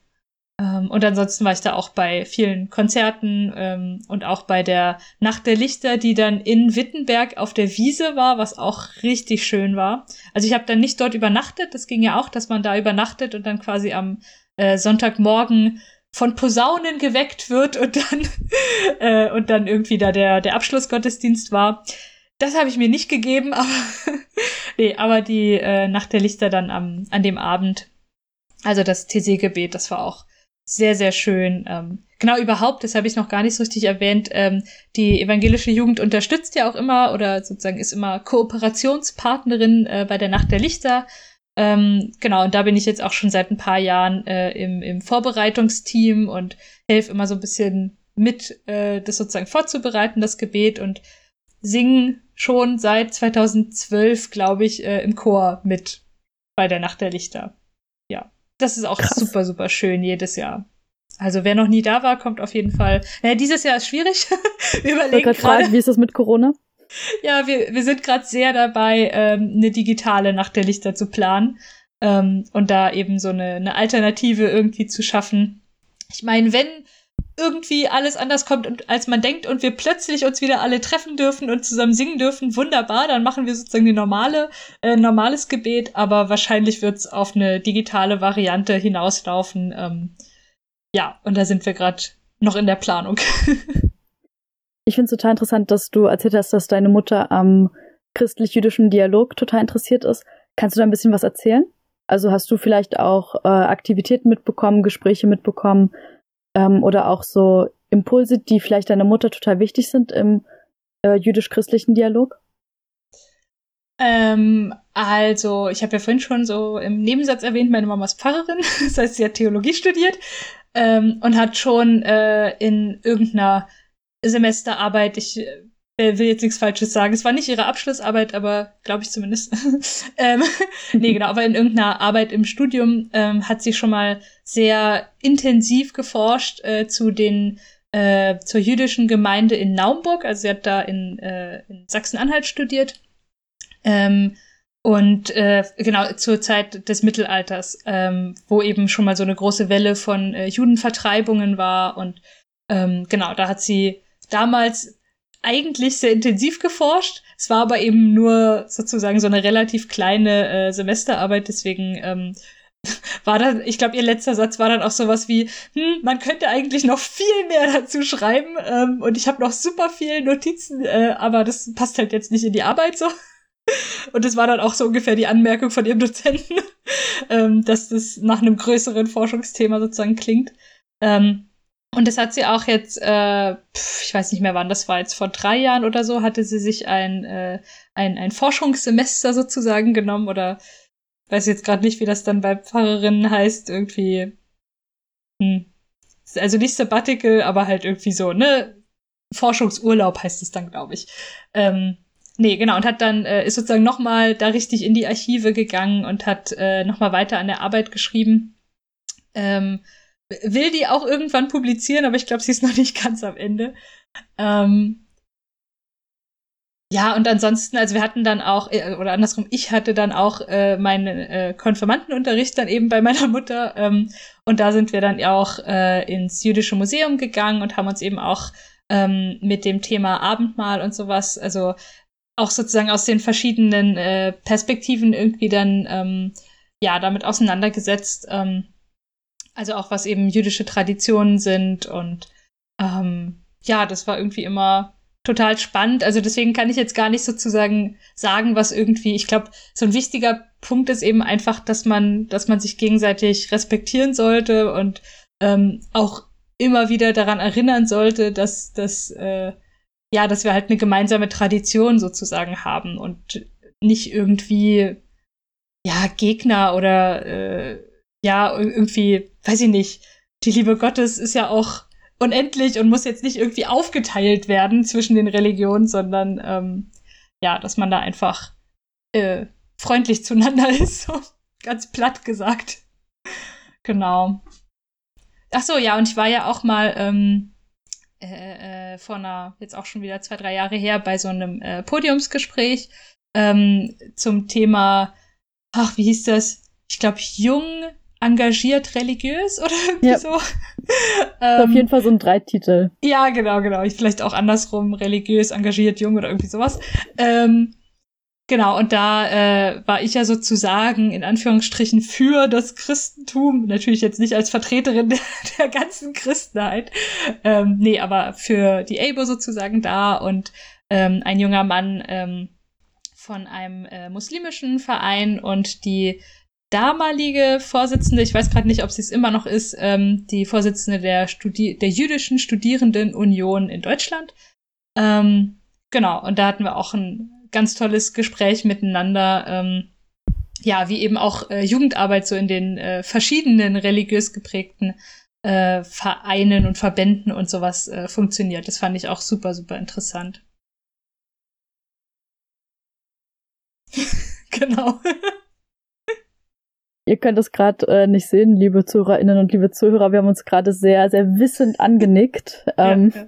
Ähm, und ansonsten war ich da auch bei vielen Konzerten ähm, und auch bei der Nacht der Lichter, die dann in Wittenberg auf der Wiese war, was auch richtig schön war. Also ich habe dann nicht dort übernachtet, das ging ja auch, dass man da übernachtet und dann quasi am äh, Sonntagmorgen von Posaunen geweckt wird und dann äh, und dann irgendwie da der der Abschlussgottesdienst war. Das habe ich mir nicht gegeben, aber nee, aber die äh, Nacht der Lichter dann am an dem Abend, also das TC-Gebet, das war auch sehr sehr schön. Ähm, genau überhaupt, das habe ich noch gar nicht so richtig erwähnt. Ähm, die evangelische Jugend unterstützt ja auch immer oder sozusagen ist immer Kooperationspartnerin äh, bei der Nacht der Lichter. Ähm, genau, und da bin ich jetzt auch schon seit ein paar Jahren äh, im, im Vorbereitungsteam und helfe immer so ein bisschen mit, äh, das sozusagen vorzubereiten, das Gebet und singen schon seit 2012, glaube ich, äh, im Chor mit bei der Nacht der Lichter. das ist auch Krass. super, super schön jedes Jahr. Also wer noch nie da war, kommt auf jeden Fall. Naja, dieses Jahr ist schwierig. wir überlegen gerade. Fragen, wie ist das mit Corona? Ja, wir, wir sind gerade sehr dabei, ähm, eine digitale Nacht der Lichter zu planen ähm, und da eben so eine, eine Alternative irgendwie zu schaffen. Ich meine, wenn irgendwie alles anders kommt, als man denkt und wir plötzlich uns wieder alle treffen dürfen und zusammen singen dürfen, wunderbar, dann machen wir sozusagen die normale, äh, normales Gebet, aber wahrscheinlich wird es auf eine digitale Variante hinauslaufen. Ähm, ja, und da sind wir gerade noch in der Planung. ich finde es total interessant, dass du erzählt hast, dass deine Mutter am christlich-jüdischen Dialog total interessiert ist. Kannst du da ein bisschen was erzählen? Also hast du vielleicht auch äh, Aktivitäten mitbekommen, Gespräche mitbekommen ähm, oder auch so Impulse, die vielleicht deiner Mutter total wichtig sind im äh, jüdisch-christlichen Dialog? Ähm, also, ich habe ja vorhin schon so im Nebensatz erwähnt, meine Mama ist Pfarrerin, das heißt, sie hat Theologie studiert ähm, und hat schon äh, in irgendeiner Semesterarbeit, ich äh, will jetzt nichts Falsches sagen. Es war nicht ihre Abschlussarbeit, aber glaube ich zumindest. ähm, nee, genau, aber in irgendeiner Arbeit im Studium ähm, hat sie schon mal sehr intensiv geforscht äh, zu den äh, zur jüdischen Gemeinde in Naumburg. Also sie hat da in, äh, in Sachsen-Anhalt studiert. Ähm, und äh, genau zur Zeit des Mittelalters, ähm, wo eben schon mal so eine große Welle von äh, Judenvertreibungen war. Und ähm, genau, da hat sie damals eigentlich sehr intensiv geforscht. Es war aber eben nur sozusagen so eine relativ kleine äh, Semesterarbeit, deswegen ähm, war dann, ich glaube, ihr letzter Satz war dann auch sowas wie, hm, man könnte eigentlich noch viel mehr dazu schreiben ähm, und ich habe noch super viele Notizen, äh, aber das passt halt jetzt nicht in die Arbeit so. Und das war dann auch so ungefähr die Anmerkung von ihrem Dozenten, ähm, dass das nach einem größeren Forschungsthema sozusagen klingt. Ähm, und das hat sie auch jetzt, äh, ich weiß nicht mehr wann, das war jetzt vor drei Jahren oder so, hatte sie sich ein, äh, ein, ein Forschungssemester sozusagen genommen oder weiß jetzt gerade nicht, wie das dann bei Pfarrerinnen heißt, irgendwie. Hm. Also nicht Sabbatical, aber halt irgendwie so, ne? Forschungsurlaub heißt es dann, glaube ich. Ähm, nee, genau, und hat dann, äh, ist sozusagen nochmal da richtig in die Archive gegangen und hat äh, nochmal weiter an der Arbeit geschrieben. Ähm, will die auch irgendwann publizieren, aber ich glaube, sie ist noch nicht ganz am Ende. Ähm, ja, und ansonsten, also wir hatten dann auch, äh, oder andersrum, ich hatte dann auch äh, meinen äh, Konfirmandenunterricht dann eben bei meiner Mutter. Ähm, und da sind wir dann auch äh, ins Jüdische Museum gegangen und haben uns eben auch ähm, mit dem Thema Abendmahl und sowas, also auch sozusagen aus den verschiedenen äh, Perspektiven irgendwie dann ähm, ja damit auseinandergesetzt. Ähm, also auch was eben jüdische Traditionen sind und ähm, ja, das war irgendwie immer total spannend. Also deswegen kann ich jetzt gar nicht sozusagen sagen, was irgendwie, ich glaube, so ein wichtiger Punkt ist eben einfach, dass man, dass man sich gegenseitig respektieren sollte und ähm, auch immer wieder daran erinnern sollte, dass, dass, äh, ja, dass wir halt eine gemeinsame Tradition sozusagen haben und nicht irgendwie ja Gegner oder äh, ja, irgendwie, weiß ich nicht, die Liebe Gottes ist ja auch unendlich und muss jetzt nicht irgendwie aufgeteilt werden zwischen den Religionen, sondern ähm, ja, dass man da einfach äh, freundlich zueinander ist, so ganz platt gesagt. Genau. Ach so, ja, und ich war ja auch mal ähm, äh, äh, vor einer, jetzt auch schon wieder zwei, drei Jahre her, bei so einem äh, Podiumsgespräch ähm, zum Thema, ach, wie hieß das? Ich glaube, jung, engagiert religiös oder irgendwie ja. so. ähm, auf jeden Fall so ein Dreititel. Ja, genau, genau. Ich vielleicht auch andersrum, religiös, engagiert, jung oder irgendwie sowas. Ähm, genau, und da äh, war ich ja sozusagen in Anführungsstrichen für das Christentum, natürlich jetzt nicht als Vertreterin der, der ganzen Christenheit, ähm, nee, aber für die ABO sozusagen da und ähm, ein junger Mann ähm, von einem äh, muslimischen Verein und die damalige Vorsitzende, ich weiß gerade nicht, ob sie es immer noch ist, ähm, die Vorsitzende der, Studi der jüdischen Studierendenunion in Deutschland. Ähm, genau, und da hatten wir auch ein ganz tolles Gespräch miteinander. Ähm, ja, wie eben auch äh, Jugendarbeit so in den äh, verschiedenen religiös geprägten äh, Vereinen und Verbänden und sowas äh, funktioniert. Das fand ich auch super, super interessant. genau. Ihr könnt es gerade äh, nicht sehen, liebe Zuhörerinnen und liebe Zuhörer. Wir haben uns gerade sehr, sehr wissend angenickt. Ähm, ja, ja.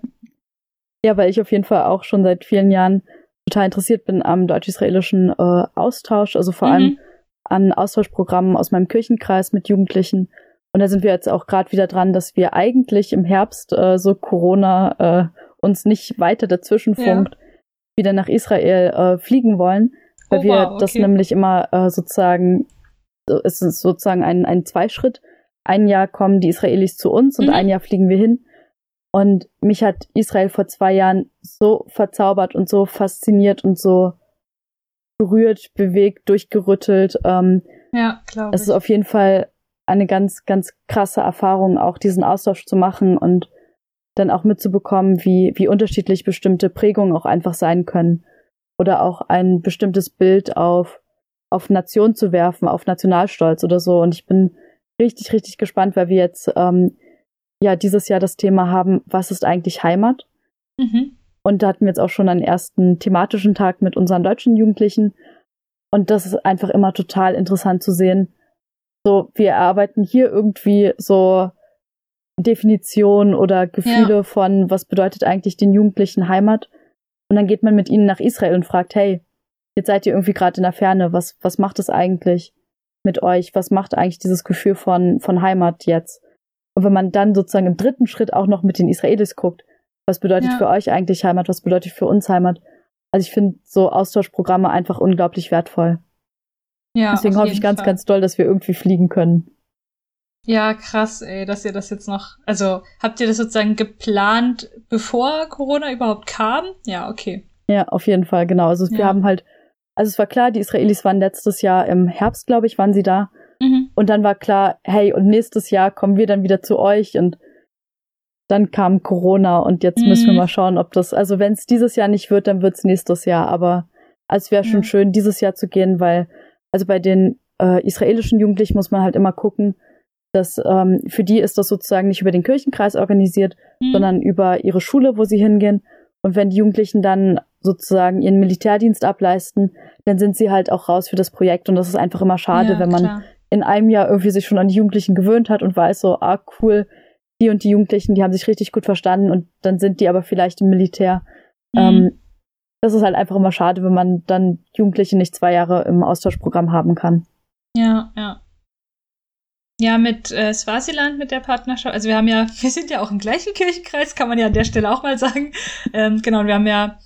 ja, weil ich auf jeden Fall auch schon seit vielen Jahren total interessiert bin am deutsch-israelischen äh, Austausch, also vor mhm. allem an Austauschprogrammen aus meinem Kirchenkreis mit Jugendlichen. Und da sind wir jetzt auch gerade wieder dran, dass wir eigentlich im Herbst, äh, so Corona äh, uns nicht weiter dazwischen funkt, ja. wieder nach Israel äh, fliegen wollen, weil oh, wir wow, okay. das nämlich immer äh, sozusagen es ist sozusagen ein, ein Zweischritt. Ein Jahr kommen die Israelis zu uns und mhm. ein Jahr fliegen wir hin. Und mich hat Israel vor zwei Jahren so verzaubert und so fasziniert und so berührt, bewegt, durchgerüttelt. Ähm, ja, glaube. Es ist auf jeden Fall eine ganz, ganz krasse Erfahrung, auch diesen Austausch zu machen und dann auch mitzubekommen, wie, wie unterschiedlich bestimmte Prägungen auch einfach sein können. Oder auch ein bestimmtes Bild auf auf Nation zu werfen, auf Nationalstolz oder so. Und ich bin richtig, richtig gespannt, weil wir jetzt ähm, ja dieses Jahr das Thema haben, was ist eigentlich Heimat? Mhm. Und da hatten wir jetzt auch schon einen ersten thematischen Tag mit unseren deutschen Jugendlichen. Und das ist einfach immer total interessant zu sehen. So, wir erarbeiten hier irgendwie so Definitionen oder Gefühle ja. von, was bedeutet eigentlich den Jugendlichen Heimat? Und dann geht man mit ihnen nach Israel und fragt, hey, jetzt seid ihr irgendwie gerade in der Ferne. Was, was macht es eigentlich mit euch? Was macht eigentlich dieses Gefühl von, von Heimat jetzt? Und wenn man dann sozusagen im dritten Schritt auch noch mit den Israelis guckt, was bedeutet ja. für euch eigentlich Heimat? Was bedeutet für uns Heimat? Also ich finde so Austauschprogramme einfach unglaublich wertvoll. Ja, Deswegen hoffe ich ganz, Fall. ganz doll, dass wir irgendwie fliegen können. Ja, krass, ey, dass ihr das jetzt noch. Also, habt ihr das sozusagen geplant, bevor Corona überhaupt kam? Ja, okay. Ja, auf jeden Fall, genau. Also ja. wir haben halt also es war klar, die Israelis waren letztes Jahr im Herbst, glaube ich, waren sie da. Mhm. Und dann war klar, hey, und nächstes Jahr kommen wir dann wieder zu euch und dann kam Corona und jetzt mhm. müssen wir mhm. mal schauen, ob das, also wenn es dieses Jahr nicht wird, dann wird es nächstes Jahr. Aber es wäre schon mhm. schön, dieses Jahr zu gehen, weil, also bei den äh, israelischen Jugendlichen muss man halt immer gucken, dass ähm, für die ist das sozusagen nicht über den Kirchenkreis organisiert, mhm. sondern über ihre Schule, wo sie hingehen. Und wenn die Jugendlichen dann sozusagen ihren Militärdienst ableisten, dann sind sie halt auch raus für das Projekt. Und das ist einfach immer schade, ja, wenn man klar. in einem Jahr irgendwie sich schon an die Jugendlichen gewöhnt hat und weiß so, ah, cool, die und die Jugendlichen, die haben sich richtig gut verstanden und dann sind die aber vielleicht im Militär. Mhm. Ähm, das ist halt einfach immer schade, wenn man dann Jugendliche nicht zwei Jahre im Austauschprogramm haben kann. Ja, ja. Ja, mit äh, Swasiland, mit der Partnerschaft. Also wir haben ja, wir sind ja auch im gleichen Kirchenkreis, kann man ja an der Stelle auch mal sagen. Ähm, genau, wir haben ja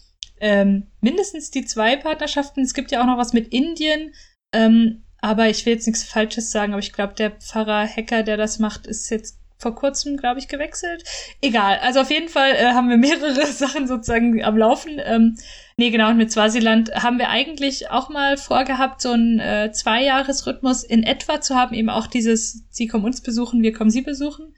ähm, mindestens die zwei Partnerschaften. Es gibt ja auch noch was mit Indien. Ähm, aber ich will jetzt nichts Falsches sagen, aber ich glaube, der Pfarrer Hacker, der das macht, ist jetzt vor kurzem, glaube ich, gewechselt. Egal. Also auf jeden Fall äh, haben wir mehrere Sachen sozusagen am Laufen. Ähm, nee, genau. Und mit Swasiland haben wir eigentlich auch mal vorgehabt, so einen äh, Zweijahresrhythmus in etwa zu haben, eben auch dieses, Sie kommen uns besuchen, wir kommen Sie besuchen.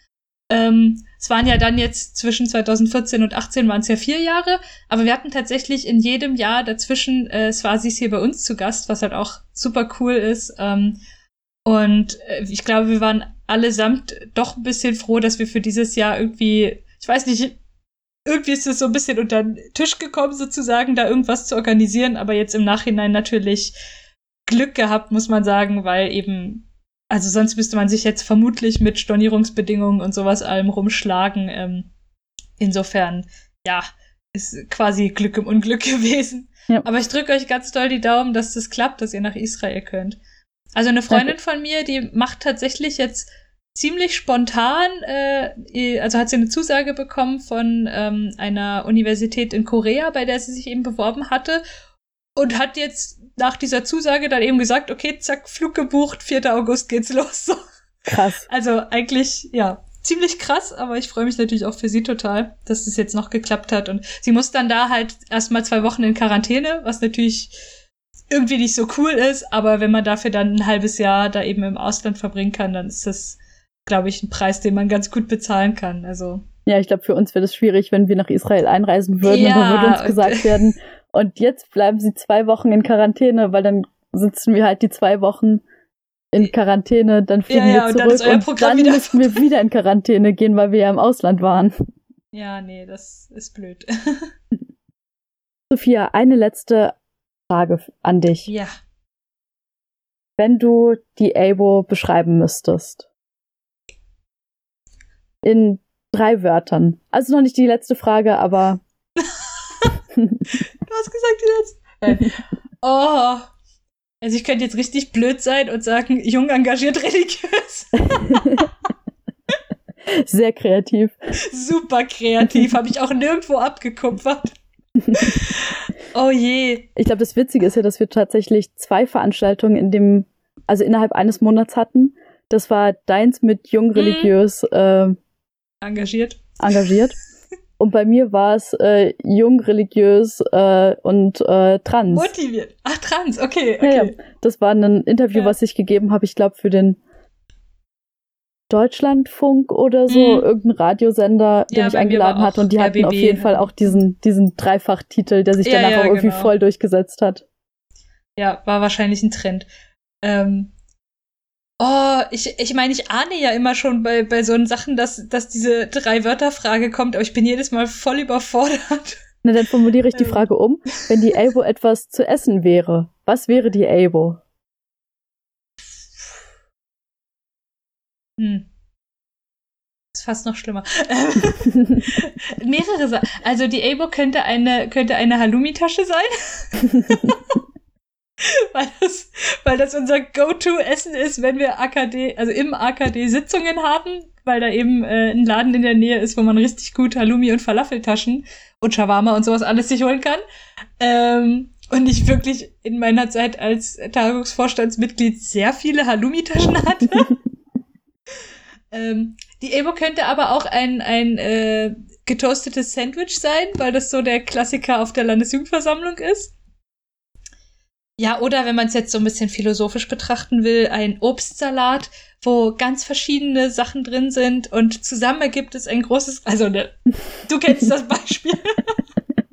Ähm, es waren ja dann jetzt zwischen 2014 und 18 waren es ja vier Jahre, aber wir hatten tatsächlich in jedem Jahr dazwischen äh, Swasis hier bei uns zu Gast, was halt auch super cool ist. Ähm, und äh, ich glaube, wir waren allesamt doch ein bisschen froh, dass wir für dieses Jahr irgendwie, ich weiß nicht, irgendwie ist es so ein bisschen unter den Tisch gekommen, sozusagen, da irgendwas zu organisieren, aber jetzt im Nachhinein natürlich Glück gehabt, muss man sagen, weil eben also sonst müsste man sich jetzt vermutlich mit Stornierungsbedingungen und sowas allem rumschlagen. Ähm, insofern, ja, ist quasi Glück im Unglück gewesen. Ja. Aber ich drücke euch ganz doll die Daumen, dass das klappt, dass ihr nach Israel könnt. Also eine Freundin von mir, die macht tatsächlich jetzt ziemlich spontan, äh, also hat sie eine Zusage bekommen von ähm, einer Universität in Korea, bei der sie sich eben beworben hatte und hat jetzt nach dieser Zusage dann eben gesagt, okay, zack, Flug gebucht, 4. August geht's los. So. Krass. Also eigentlich, ja, ziemlich krass, aber ich freue mich natürlich auch für sie total, dass es jetzt noch geklappt hat. Und sie muss dann da halt erstmal zwei Wochen in Quarantäne, was natürlich irgendwie nicht so cool ist, aber wenn man dafür dann ein halbes Jahr da eben im Ausland verbringen kann, dann ist das, glaube ich, ein Preis, den man ganz gut bezahlen kann. Also. Ja, ich glaube, für uns wäre das schwierig, wenn wir nach Israel einreisen würden ja, und dann würde uns gesagt werden, und jetzt bleiben sie zwei Wochen in Quarantäne, weil dann sitzen wir halt die zwei Wochen in Quarantäne, dann fliegen ja, ja, wir zurück und dann, und dann müssen wir wieder in Quarantäne gehen, weil wir ja im Ausland waren. Ja, nee, das ist blöd. Sophia, eine letzte Frage an dich. Ja. wenn du die Abo beschreiben müsstest. In drei Wörtern. Also noch nicht die letzte Frage, aber. hast gesagt die letzte. Oh. Also ich könnte jetzt richtig blöd sein und sagen, jung engagiert religiös. Sehr kreativ. Super kreativ. Habe ich auch nirgendwo abgekupfert. oh je. Ich glaube, das Witzige ist ja, dass wir tatsächlich zwei Veranstaltungen in dem, also innerhalb eines Monats hatten. Das war deins mit jung mhm. religiös äh, engagiert. Engagiert. Und bei mir war es äh, jung, religiös äh, und äh, trans. Motiviert. Ach, trans, okay. okay. Ja, ja. Das war ein Interview, ja. was ich gegeben habe, ich glaube, für den Deutschlandfunk oder so, mhm. irgendein Radiosender, der ja, mich eingeladen hat. Und die RBB. hatten auf jeden Fall auch diesen, diesen Dreifachtitel, der sich danach auch irgendwie genau. voll durchgesetzt hat. Ja, war wahrscheinlich ein Trend. Ähm, Oh, ich, ich meine, ich ahne ja immer schon bei, bei so Sachen, dass, dass diese Drei-Wörter-Frage kommt, aber ich bin jedes Mal voll überfordert. Na, dann formuliere ich die Frage um. Wenn die Elbo etwas zu essen wäre, was wäre die Elbo? Hm. Ist fast noch schlimmer. mehrere Sachen. Also die Elbo könnte eine, könnte eine Halloumi-Tasche sein. weil, das, weil das unser Go-To-Essen ist, wenn wir AKD, also im AKD Sitzungen haben, weil da eben äh, ein Laden in der Nähe ist, wo man richtig gut Halloumi und Falafeltaschen und Shawarma und sowas alles sich holen kann. Ähm, und ich wirklich in meiner Zeit als Tagungsvorstandsmitglied sehr viele Halloumi-Taschen hatte. ähm, die Ebo könnte aber auch ein, ein äh, getoastetes Sandwich sein, weil das so der Klassiker auf der Landesjugendversammlung ist. Ja, oder wenn man es jetzt so ein bisschen philosophisch betrachten will, ein Obstsalat, wo ganz verschiedene Sachen drin sind und zusammen ergibt es ein großes, also ne, du kennst das Beispiel.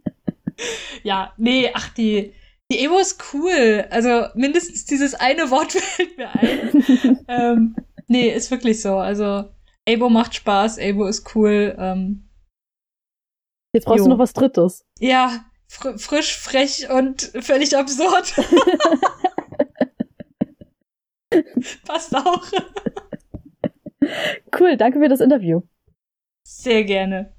ja, nee, ach, die, die Evo ist cool. Also mindestens dieses eine Wort fällt mir ein. ähm, nee, ist wirklich so. Also Abo macht Spaß, Abo ist cool. Ähm, Jetzt brauchst jo. du noch was Drittes. Ja, fr frisch, frech und völlig absurd. Passt auch. Cool, danke für das Interview. Sehr gerne.